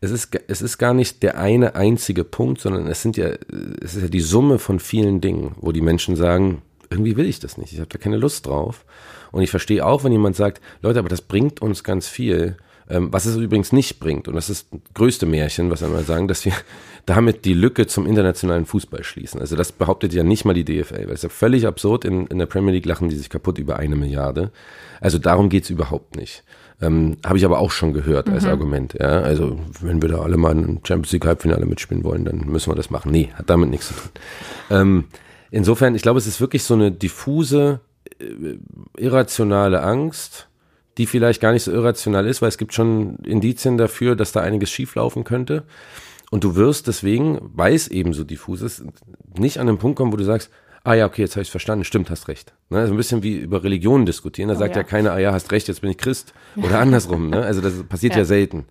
Es ist, es ist gar nicht der eine einzige Punkt, sondern es sind ja, es ist ja die Summe von vielen Dingen, wo die Menschen sagen, irgendwie will ich das nicht, ich habe da keine Lust drauf. Und ich verstehe auch, wenn jemand sagt, Leute, aber das bringt uns ganz viel, ähm, was es übrigens nicht bringt. Und das ist das größte Märchen, was einmal sagen, dass wir damit die Lücke zum internationalen Fußball schließen. Also das behauptet ja nicht mal die DFL, weil es ist ja völlig absurd. In, in der Premier League lachen die sich kaputt über eine Milliarde. Also darum geht's überhaupt nicht. Ähm, Habe ich aber auch schon gehört als mhm. Argument. Ja? Also wenn wir da alle mal ein Champions League Halbfinale mitspielen wollen, dann müssen wir das machen. Nee, hat damit nichts zu tun. Ähm, insofern, ich glaube, es ist wirklich so eine diffuse, äh, irrationale Angst, die vielleicht gar nicht so irrational ist, weil es gibt schon Indizien dafür, dass da einiges schieflaufen könnte. Und du wirst deswegen, weil es eben so diffus ist, nicht an den Punkt kommen, wo du sagst, ah ja, okay, jetzt habe ich verstanden, stimmt, hast recht. Ne? Also ein bisschen wie über Religionen diskutieren, da oh, sagt ja. ja keiner, ah ja, hast recht, jetzt bin ich Christ. Oder andersrum, ne? Also das passiert ja, ja selten.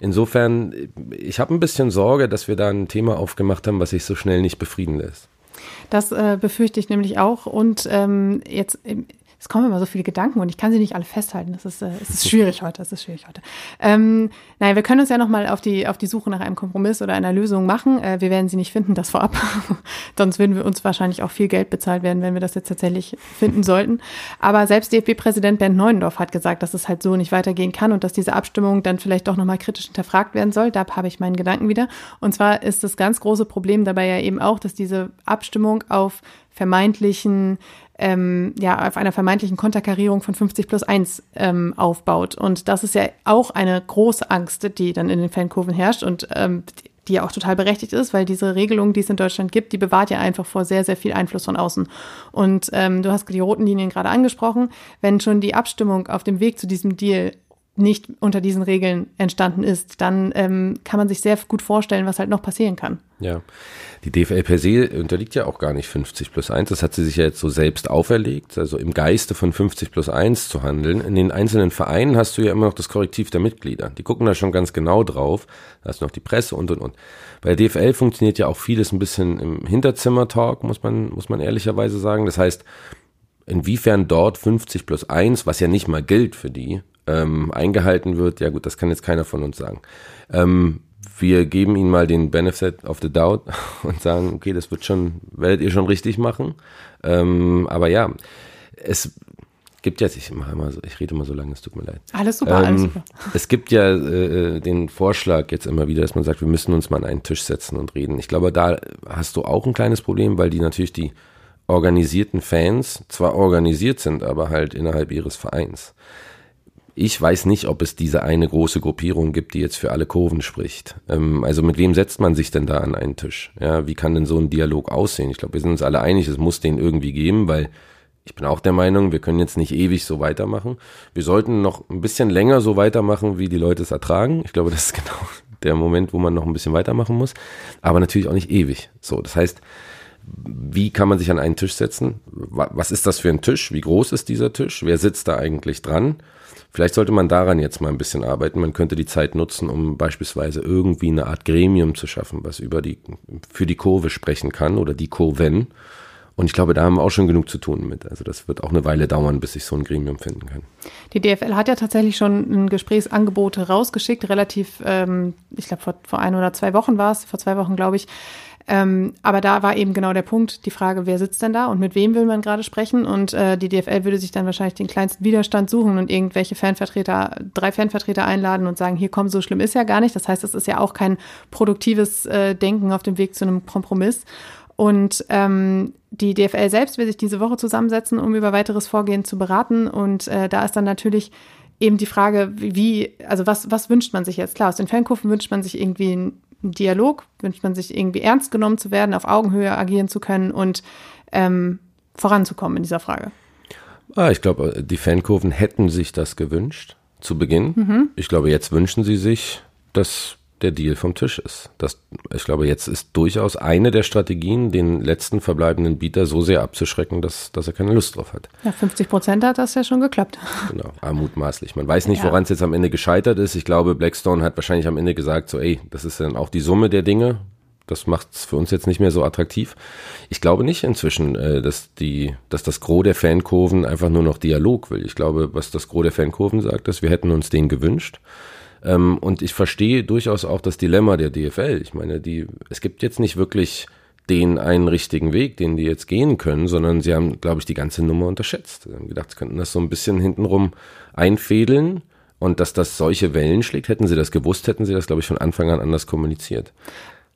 Insofern, ich habe ein bisschen Sorge, dass wir da ein Thema aufgemacht haben, was sich so schnell nicht befrieden lässt. Das äh, befürchte ich nämlich auch. Und ähm, jetzt es kommen immer so viele Gedanken und ich kann sie nicht alle festhalten. Das ist, äh, es ist schwierig heute. Das ist schwierig heute. Ähm, naja, wir können uns ja nochmal auf die, auf die Suche nach einem Kompromiss oder einer Lösung machen. Äh, wir werden sie nicht finden, das vorab. Sonst würden wir uns wahrscheinlich auch viel Geld bezahlt werden, wenn wir das jetzt tatsächlich finden sollten. Aber selbst DFB-Präsident Bernd Neuendorf hat gesagt, dass es halt so nicht weitergehen kann und dass diese Abstimmung dann vielleicht doch nochmal kritisch hinterfragt werden soll. Da habe ich meinen Gedanken wieder. Und zwar ist das ganz große Problem dabei ja eben auch, dass diese Abstimmung auf vermeintlichen ähm, ja, auf einer vermeintlichen Konterkarierung von 50 plus 1 ähm, aufbaut. Und das ist ja auch eine große Angst, die dann in den Fankurven herrscht und ähm, die ja auch total berechtigt ist, weil diese Regelung, die es in Deutschland gibt, die bewahrt ja einfach vor sehr, sehr viel Einfluss von außen. Und ähm, du hast die roten Linien gerade angesprochen. Wenn schon die Abstimmung auf dem Weg zu diesem Deal nicht unter diesen Regeln entstanden ist, dann ähm, kann man sich sehr gut vorstellen, was halt noch passieren kann. Ja, die DFL per se unterliegt ja auch gar nicht 50 plus 1. Das hat sie sich ja jetzt so selbst auferlegt, also im Geiste von 50 plus 1 zu handeln. In den einzelnen Vereinen hast du ja immer noch das Korrektiv der Mitglieder. Die gucken da schon ganz genau drauf. Da du noch die Presse und und und. Bei der DFL funktioniert ja auch vieles ein bisschen im Hinterzimmer-Talk, muss man, muss man ehrlicherweise sagen. Das heißt, inwiefern dort 50 plus 1, was ja nicht mal gilt für die, ähm, eingehalten wird, ja gut, das kann jetzt keiner von uns sagen. Ähm, wir geben ihnen mal den Benefit of the Doubt und sagen, okay, das wird schon, werdet ihr schon richtig machen. Ähm, aber ja, es gibt ja, ich mache immer so, ich rede immer so lange, es tut mir leid. Alles super, ähm, alles super. Es gibt ja äh, den Vorschlag jetzt immer wieder, dass man sagt, wir müssen uns mal an einen Tisch setzen und reden. Ich glaube, da hast du auch ein kleines Problem, weil die natürlich die organisierten Fans zwar organisiert sind, aber halt innerhalb ihres Vereins. Ich weiß nicht, ob es diese eine große Gruppierung gibt, die jetzt für alle Kurven spricht. Ähm, also mit wem setzt man sich denn da an einen Tisch? Ja, wie kann denn so ein Dialog aussehen? Ich glaube, wir sind uns alle einig, es muss den irgendwie geben, weil ich bin auch der Meinung, wir können jetzt nicht ewig so weitermachen. Wir sollten noch ein bisschen länger so weitermachen, wie die Leute es ertragen. Ich glaube, das ist genau der Moment, wo man noch ein bisschen weitermachen muss. Aber natürlich auch nicht ewig. So, das heißt, wie kann man sich an einen Tisch setzen? Was ist das für ein Tisch? Wie groß ist dieser Tisch? Wer sitzt da eigentlich dran? Vielleicht sollte man daran jetzt mal ein bisschen arbeiten. Man könnte die Zeit nutzen, um beispielsweise irgendwie eine Art Gremium zu schaffen, was über die, für die Kurve sprechen kann oder die Kurven. Und ich glaube, da haben wir auch schon genug zu tun mit. Also das wird auch eine Weile dauern, bis ich so ein Gremium finden kann. Die DFL hat ja tatsächlich schon ein Gesprächsangebot rausgeschickt, relativ, ähm, ich glaube vor, vor ein oder zwei Wochen war es, vor zwei Wochen glaube ich, ähm, aber da war eben genau der Punkt, die Frage, wer sitzt denn da und mit wem will man gerade sprechen? Und äh, die DFL würde sich dann wahrscheinlich den kleinsten Widerstand suchen und irgendwelche Fanvertreter, drei Fanvertreter einladen und sagen, hier komm, so schlimm ist ja gar nicht. Das heißt, es ist ja auch kein produktives äh, Denken auf dem Weg zu einem Kompromiss. Und ähm, die DFL selbst will sich diese Woche zusammensetzen, um über weiteres Vorgehen zu beraten. Und äh, da ist dann natürlich eben die Frage, wie, also was, was wünscht man sich jetzt? Klar, aus den Fankurven wünscht man sich irgendwie ein Dialog, wünscht man sich irgendwie ernst genommen zu werden, auf Augenhöhe agieren zu können und ähm, voranzukommen in dieser Frage? Ah, ich glaube, die Fankurven hätten sich das gewünscht zu Beginn. Mhm. Ich glaube, jetzt wünschen sie sich, dass der Deal vom Tisch ist. Das, ich glaube, jetzt ist durchaus eine der Strategien, den letzten verbleibenden Bieter so sehr abzuschrecken, dass, dass er keine Lust drauf hat. Ja, 50 Prozent hat das ja schon geklappt. Genau, ah, mutmaßlich. Man weiß nicht, woran es jetzt am Ende gescheitert ist. Ich glaube, Blackstone hat wahrscheinlich am Ende gesagt, so, ey, das ist dann auch die Summe der Dinge. Das macht es für uns jetzt nicht mehr so attraktiv. Ich glaube nicht inzwischen, äh, dass die, dass das Gros der Fankurven einfach nur noch Dialog will. Ich glaube, was das Gros der Fankurven sagt, ist, wir hätten uns den gewünscht. Ähm, und ich verstehe durchaus auch das Dilemma der DFL. Ich meine, die, es gibt jetzt nicht wirklich den einen richtigen Weg, den die jetzt gehen können, sondern sie haben, glaube ich, die ganze Nummer unterschätzt. Sie haben gedacht, sie könnten das so ein bisschen hintenrum einfädeln und dass das solche Wellen schlägt, hätten sie das gewusst, hätten sie das, glaube ich, von Anfang an anders kommuniziert.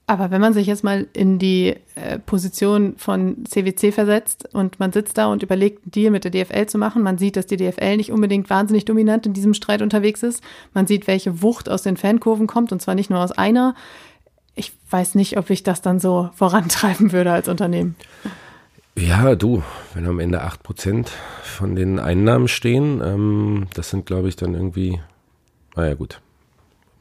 Aber wenn man sich jetzt mal in die äh, Position von CWC versetzt und man sitzt da und überlegt, einen Deal mit der DFL zu machen, man sieht, dass die DFL nicht unbedingt wahnsinnig dominant in diesem Streit unterwegs ist. Man sieht, welche Wucht aus den Fankurven kommt und zwar nicht nur aus einer. Ich weiß nicht, ob ich das dann so vorantreiben würde als Unternehmen. Ja, du, wenn am Ende 8% von den Einnahmen stehen, ähm, das sind, glaube ich, dann irgendwie, naja, gut,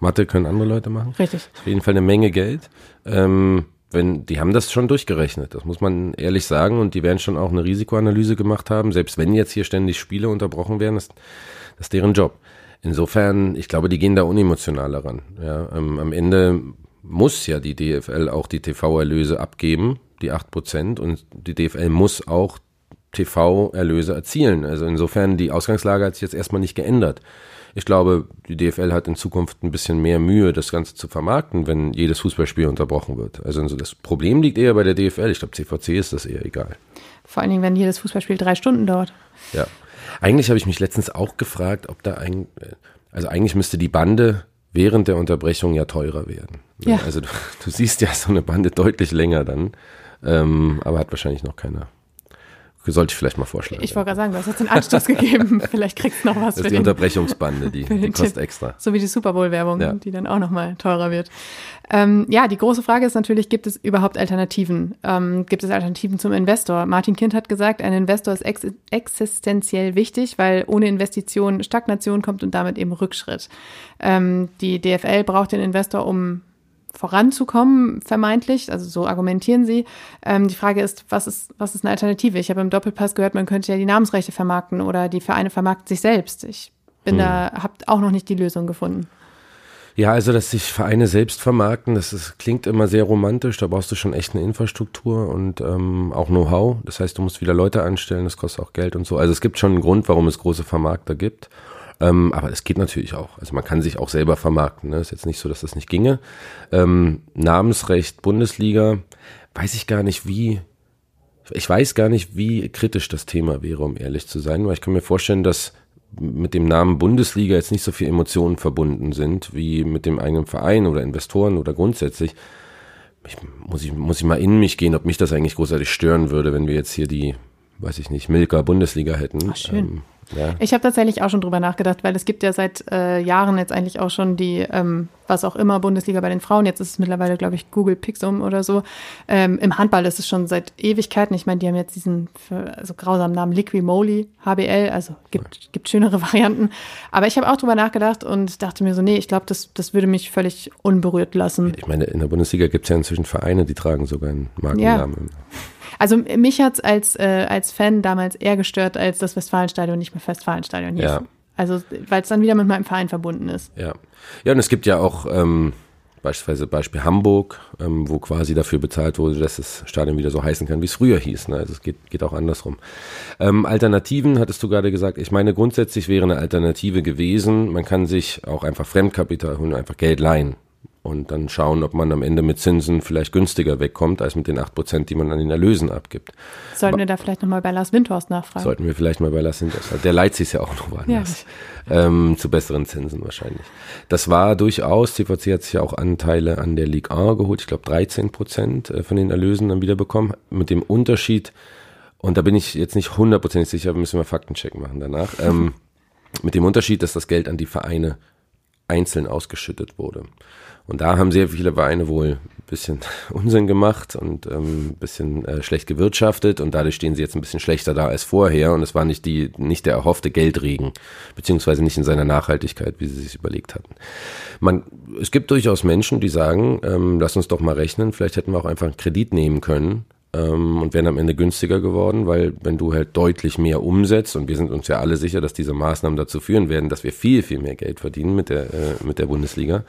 Mathe können andere Leute machen. Richtig. Auf jeden Fall eine Menge Geld. Ähm, wenn, die haben das schon durchgerechnet, das muss man ehrlich sagen, und die werden schon auch eine Risikoanalyse gemacht haben, selbst wenn jetzt hier ständig Spiele unterbrochen werden, das, das ist deren Job. Insofern, ich glaube, die gehen da unemotionaler ran. Ja, ähm, am Ende muss ja die DFL auch die TV-Erlöse abgeben, die acht Prozent, und die DFL muss auch TV-Erlöse erzielen. Also insofern, die Ausgangslage hat sich jetzt erstmal nicht geändert. Ich glaube, die DFL hat in Zukunft ein bisschen mehr Mühe, das Ganze zu vermarkten, wenn jedes Fußballspiel unterbrochen wird. Also das Problem liegt eher bei der DFL. Ich glaube, CVC ist das eher egal. Vor allen Dingen, wenn jedes Fußballspiel drei Stunden dauert. Ja. Eigentlich habe ich mich letztens auch gefragt, ob da ein, also eigentlich müsste die Bande während der Unterbrechung ja teurer werden. Ja. Also du, du siehst ja so eine Bande deutlich länger dann, ähm, aber hat wahrscheinlich noch keiner sollte ich vielleicht mal vorschlagen. Ich wollte gerade sagen, du hast jetzt den Anstoß gegeben. Vielleicht kriegst du noch was das ist für die den, Unterbrechungsbande, die, die kostet Tipp. extra. So wie die Super Bowl-Werbung, ja. die dann auch nochmal teurer wird. Ähm, ja, die große Frage ist natürlich, gibt es überhaupt Alternativen? Ähm, gibt es Alternativen zum Investor? Martin Kind hat gesagt, ein Investor ist ex existenziell wichtig, weil ohne Investition Stagnation kommt und damit eben Rückschritt. Ähm, die DFL braucht den Investor, um voranzukommen, vermeintlich. Also so argumentieren sie. Ähm, die Frage ist, was ist, was ist eine Alternative? Ich habe im Doppelpass gehört, man könnte ja die Namensrechte vermarkten oder die Vereine vermarkten sich selbst. Ich bin hm. da, habe auch noch nicht die Lösung gefunden. Ja, also dass sich Vereine selbst vermarkten, das ist, klingt immer sehr romantisch. Da brauchst du schon echt eine Infrastruktur und ähm, auch Know-how. Das heißt, du musst wieder Leute anstellen, das kostet auch Geld und so. Also es gibt schon einen Grund, warum es große Vermarkter gibt. Ähm, aber es geht natürlich auch. Also man kann sich auch selber vermarkten. Ne? Ist jetzt nicht so, dass das nicht ginge. Ähm, Namensrecht Bundesliga, weiß ich gar nicht, wie. Ich weiß gar nicht, wie kritisch das Thema wäre, um ehrlich zu sein, weil ich kann mir vorstellen, dass mit dem Namen Bundesliga jetzt nicht so viel Emotionen verbunden sind wie mit dem eigenen Verein oder Investoren oder grundsätzlich. Ich, muss, ich, muss ich mal in mich gehen, ob mich das eigentlich großartig stören würde, wenn wir jetzt hier die, weiß ich nicht, Milka Bundesliga hätten. Ach, schön. Ähm, ja. Ich habe tatsächlich auch schon drüber nachgedacht, weil es gibt ja seit äh, Jahren jetzt eigentlich auch schon die, ähm, was auch immer, Bundesliga bei den Frauen. Jetzt ist es mittlerweile, glaube ich, Google Pixum oder so. Ähm, Im Handball ist es schon seit Ewigkeiten. Ich meine, die haben jetzt diesen für, also grausamen Namen Liqui-Moly, HBL. Also gibt, gibt schönere Varianten. Aber ich habe auch drüber nachgedacht und dachte mir so, nee, ich glaube, das, das würde mich völlig unberührt lassen. Ich meine, in der Bundesliga gibt es ja inzwischen Vereine, die tragen sogar einen Markennamen. Ja. Also mich hat's als, äh, als Fan damals eher gestört, als das Westfalenstadion nicht mehr Westfalenstadion hieß. Ja. Also, weil es dann wieder mit meinem Verein verbunden ist. Ja. Ja, und es gibt ja auch ähm, beispielsweise Beispiel Hamburg, ähm, wo quasi dafür bezahlt wurde, dass das Stadion wieder so heißen kann, wie es früher hieß. Ne? Also es geht, geht auch andersrum. Ähm, Alternativen hattest du gerade gesagt. Ich meine, grundsätzlich wäre eine Alternative gewesen, man kann sich auch einfach Fremdkapital holen, einfach Geld leihen und dann schauen, ob man am Ende mit Zinsen vielleicht günstiger wegkommt, als mit den 8%, die man an den Erlösen abgibt. Sollten wir da vielleicht nochmal bei Lars Windhorst nachfragen? Sollten wir vielleicht mal bei Lars Windhorst. Der leiht sich ja auch noch woanders. Ja. Ähm, zu besseren Zinsen wahrscheinlich. Das war durchaus, CVC hat sich ja auch Anteile an der Ligue 1 geholt, ich glaube 13% äh, von den Erlösen dann wieder bekommen, mit dem Unterschied, und da bin ich jetzt nicht hundertprozentig sicher, müssen wir Faktencheck machen danach, ähm, mit dem Unterschied, dass das Geld an die Vereine einzeln ausgeschüttet wurde. Und da haben sehr viele Vereine wohl ein bisschen Unsinn gemacht und ähm, ein bisschen äh, schlecht gewirtschaftet. Und dadurch stehen sie jetzt ein bisschen schlechter da als vorher. Und es war nicht die nicht der erhoffte Geldregen beziehungsweise nicht in seiner Nachhaltigkeit, wie sie sich überlegt hatten. Man, es gibt durchaus Menschen, die sagen, ähm, lass uns doch mal rechnen, vielleicht hätten wir auch einfach einen Kredit nehmen können ähm, und wären am Ende günstiger geworden, weil wenn du halt deutlich mehr umsetzt und wir sind uns ja alle sicher, dass diese Maßnahmen dazu führen werden, dass wir viel, viel mehr Geld verdienen mit der, äh, mit der Bundesliga,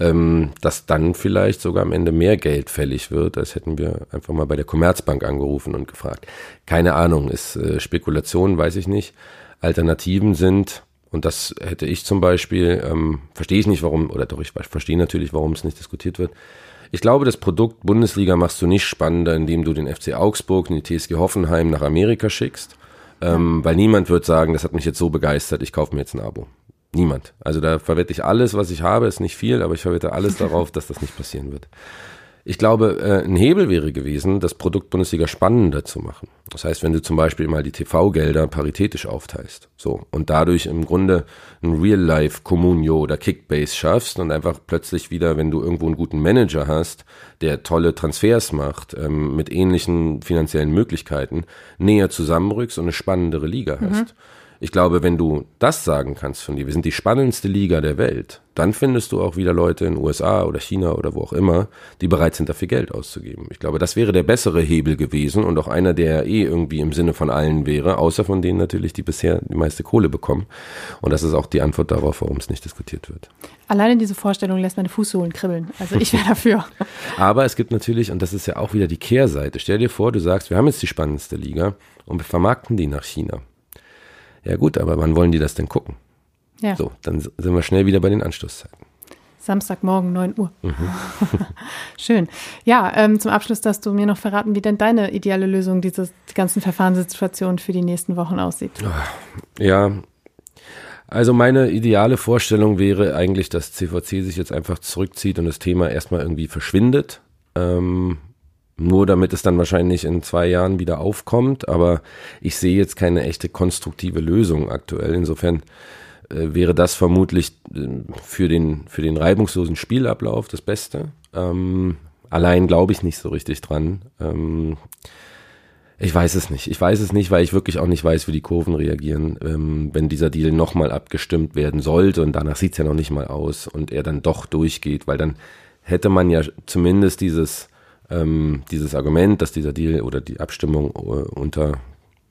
ähm, dass dann vielleicht sogar am Ende mehr Geld fällig wird, als hätten wir einfach mal bei der Commerzbank angerufen und gefragt. Keine Ahnung, ist äh, Spekulation, weiß ich nicht. Alternativen sind, und das hätte ich zum Beispiel, ähm, verstehe ich nicht, warum, oder doch, ich verstehe natürlich, warum es nicht diskutiert wird, ich glaube, das Produkt Bundesliga machst du nicht spannender, indem du den FC Augsburg und die TSG Hoffenheim nach Amerika schickst. Ähm, weil niemand wird sagen, das hat mich jetzt so begeistert, ich kaufe mir jetzt ein Abo. Niemand. Also da verwette ich alles, was ich habe, ist nicht viel, aber ich verwette alles darauf, dass das nicht passieren wird. Ich glaube, äh, ein Hebel wäre gewesen, das Produkt Bundesliga spannender zu machen. Das heißt, wenn du zum Beispiel mal die TV-Gelder paritätisch aufteilst, so, und dadurch im Grunde ein Real-Life Communio oder Kickbase schaffst und einfach plötzlich wieder, wenn du irgendwo einen guten Manager hast, der tolle Transfers macht, ähm, mit ähnlichen finanziellen Möglichkeiten, näher zusammenrückst und eine spannendere Liga hast. Mhm. Ich glaube, wenn du das sagen kannst von dir, wir sind die spannendste Liga der Welt, dann findest du auch wieder Leute in USA oder China oder wo auch immer, die bereit sind, dafür Geld auszugeben. Ich glaube, das wäre der bessere Hebel gewesen und auch einer, der eh irgendwie im Sinne von allen wäre, außer von denen natürlich, die bisher die meiste Kohle bekommen. Und das ist auch die Antwort darauf, warum es nicht diskutiert wird. Alleine diese Vorstellung lässt meine Fußsohlen kribbeln. Also ich wäre dafür. Aber es gibt natürlich, und das ist ja auch wieder die Kehrseite, stell dir vor, du sagst, wir haben jetzt die spannendste Liga und wir vermarkten die nach China. Ja gut, aber wann wollen die das denn gucken? Ja. So, dann sind wir schnell wieder bei den Anstoßzeiten. Samstagmorgen 9 Uhr. Mhm. Schön. Ja, ähm, zum Abschluss darfst du mir noch verraten, wie denn deine ideale Lösung dieser die ganzen Verfahrenssituationen für die nächsten Wochen aussieht. Ah, ja, also meine ideale Vorstellung wäre eigentlich, dass CVC sich jetzt einfach zurückzieht und das Thema erstmal irgendwie verschwindet. Ähm, nur damit es dann wahrscheinlich in zwei Jahren wieder aufkommt. Aber ich sehe jetzt keine echte konstruktive Lösung aktuell. Insofern äh, wäre das vermutlich äh, für, den, für den reibungslosen Spielablauf das Beste. Ähm, allein glaube ich nicht so richtig dran. Ähm, ich weiß es nicht. Ich weiß es nicht, weil ich wirklich auch nicht weiß, wie die Kurven reagieren, ähm, wenn dieser Deal nochmal abgestimmt werden sollte und danach sieht es ja noch nicht mal aus und er dann doch durchgeht, weil dann hätte man ja zumindest dieses ähm, dieses Argument, dass dieser Deal oder die Abstimmung äh, unter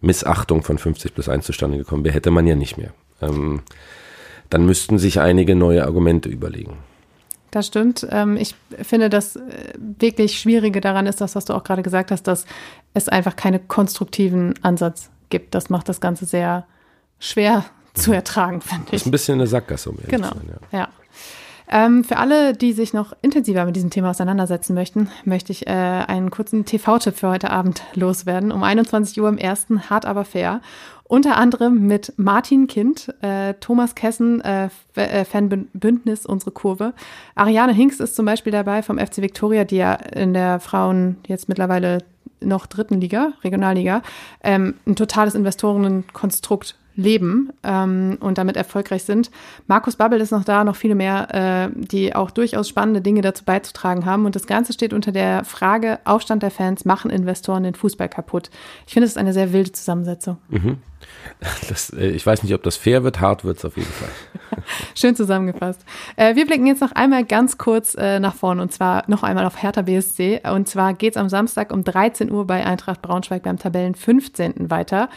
Missachtung von 50 plus 1 zustande gekommen wäre, hätte man ja nicht mehr. Ähm, dann müssten sich einige neue Argumente überlegen. Das stimmt. Ähm, ich finde, das äh, wirklich Schwierige daran ist das, was du auch gerade gesagt hast, dass es einfach keinen konstruktiven Ansatz gibt. Das macht das Ganze sehr schwer zu mhm. ertragen, finde ich. Das ist ein bisschen eine Sackgasse, um Genau. Sein, ja. ja. Ähm, für alle, die sich noch intensiver mit diesem Thema auseinandersetzen möchten, möchte ich äh, einen kurzen TV-Tipp für heute Abend loswerden. Um 21 Uhr im ersten Hart aber fair. Unter anderem mit Martin Kind, äh, Thomas Kessen, äh, äh Fanbündnis Unsere Kurve. Ariane Hinks ist zum Beispiel dabei vom FC Victoria, die ja in der Frauen jetzt mittlerweile noch dritten Liga, Regionalliga, ähm, ein totales Investorenkonstrukt leben ähm, und damit erfolgreich sind. Markus Babbel ist noch da, noch viele mehr, äh, die auch durchaus spannende Dinge dazu beizutragen haben. Und das Ganze steht unter der Frage, Aufstand der Fans, machen Investoren den Fußball kaputt? Ich finde, es ist eine sehr wilde Zusammensetzung. Mhm. Das, äh, ich weiß nicht, ob das fair wird, hart wird es auf jeden Fall. Schön zusammengefasst. Äh, wir blicken jetzt noch einmal ganz kurz äh, nach vorne und zwar noch einmal auf Hertha BSC. Und zwar geht es am Samstag um 13 Uhr bei Eintracht Braunschweig beim Tabellen 15. weiter.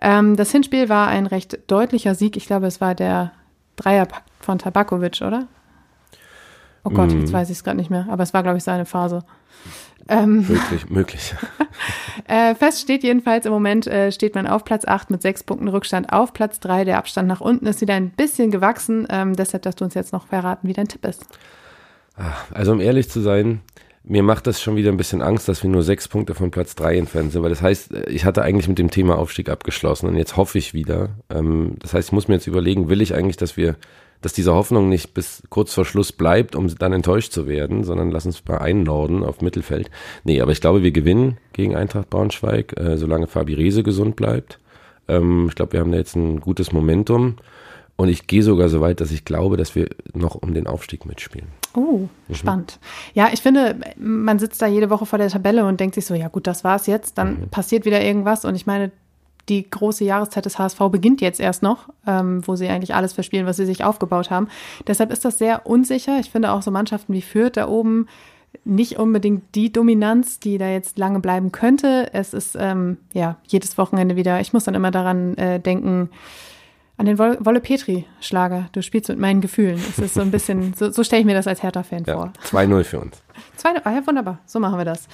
Ähm, das Hinspiel war ein recht deutlicher Sieg. Ich glaube, es war der Dreier von Tabakovic, oder? Oh Gott, mm. jetzt weiß ich es gerade nicht mehr, aber es war, glaube ich, seine Phase. Ähm, möglich, möglich. äh, fest steht jedenfalls, im Moment äh, steht man auf Platz 8 mit sechs Punkten Rückstand auf Platz 3. Der Abstand nach unten ist wieder ein bisschen gewachsen. Ähm, deshalb, dass du uns jetzt noch verraten, wie dein Tipp ist. Ah, also um ehrlich zu sein, mir macht das schon wieder ein bisschen Angst, dass wir nur sechs Punkte von Platz 3 entfernt sind, weil das heißt, ich hatte eigentlich mit dem Thema Aufstieg abgeschlossen und jetzt hoffe ich wieder. Ähm, das heißt, ich muss mir jetzt überlegen, will ich eigentlich, dass wir dass diese Hoffnung nicht bis kurz vor Schluss bleibt, um dann enttäuscht zu werden, sondern lass uns mal einnorden auf Mittelfeld. Nee, aber ich glaube, wir gewinnen gegen Eintracht Braunschweig, äh, solange Fabi Riese gesund bleibt. Ähm, ich glaube, wir haben da jetzt ein gutes Momentum. Und ich gehe sogar so weit, dass ich glaube, dass wir noch um den Aufstieg mitspielen. Oh, mhm. spannend. Ja, ich finde, man sitzt da jede Woche vor der Tabelle und denkt sich so, ja gut, das war's jetzt, dann mhm. passiert wieder irgendwas. Und ich meine, die große Jahreszeit des HSV beginnt jetzt erst noch, ähm, wo sie eigentlich alles verspielen, was sie sich aufgebaut haben. Deshalb ist das sehr unsicher. Ich finde auch so Mannschaften wie Fürth da oben nicht unbedingt die Dominanz, die da jetzt lange bleiben könnte. Es ist ähm, ja jedes Wochenende wieder. Ich muss dann immer daran äh, denken, an den Wolle Petri-Schlager. Du spielst mit meinen Gefühlen. Es ist so ein bisschen, so, so stelle ich mir das als Hertha-Fan ja, vor. 2-0 für uns. 2-0, ah ja, wunderbar. So machen wir das.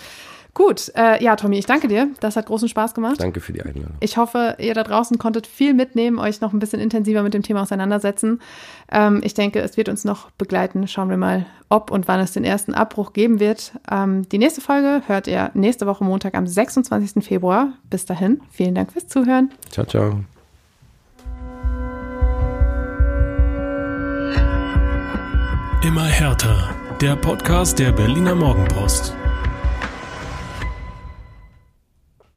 Gut, äh, ja, Tommy, ich danke dir. Das hat großen Spaß gemacht. Danke für die Einladung. Ich hoffe, ihr da draußen konntet viel mitnehmen, euch noch ein bisschen intensiver mit dem Thema auseinandersetzen. Ähm, ich denke, es wird uns noch begleiten. Schauen wir mal, ob und wann es den ersten Abbruch geben wird. Ähm, die nächste Folge hört ihr nächste Woche Montag am 26. Februar. Bis dahin, vielen Dank fürs Zuhören. Ciao, ciao. Immer härter. Der Podcast der Berliner Morgenpost.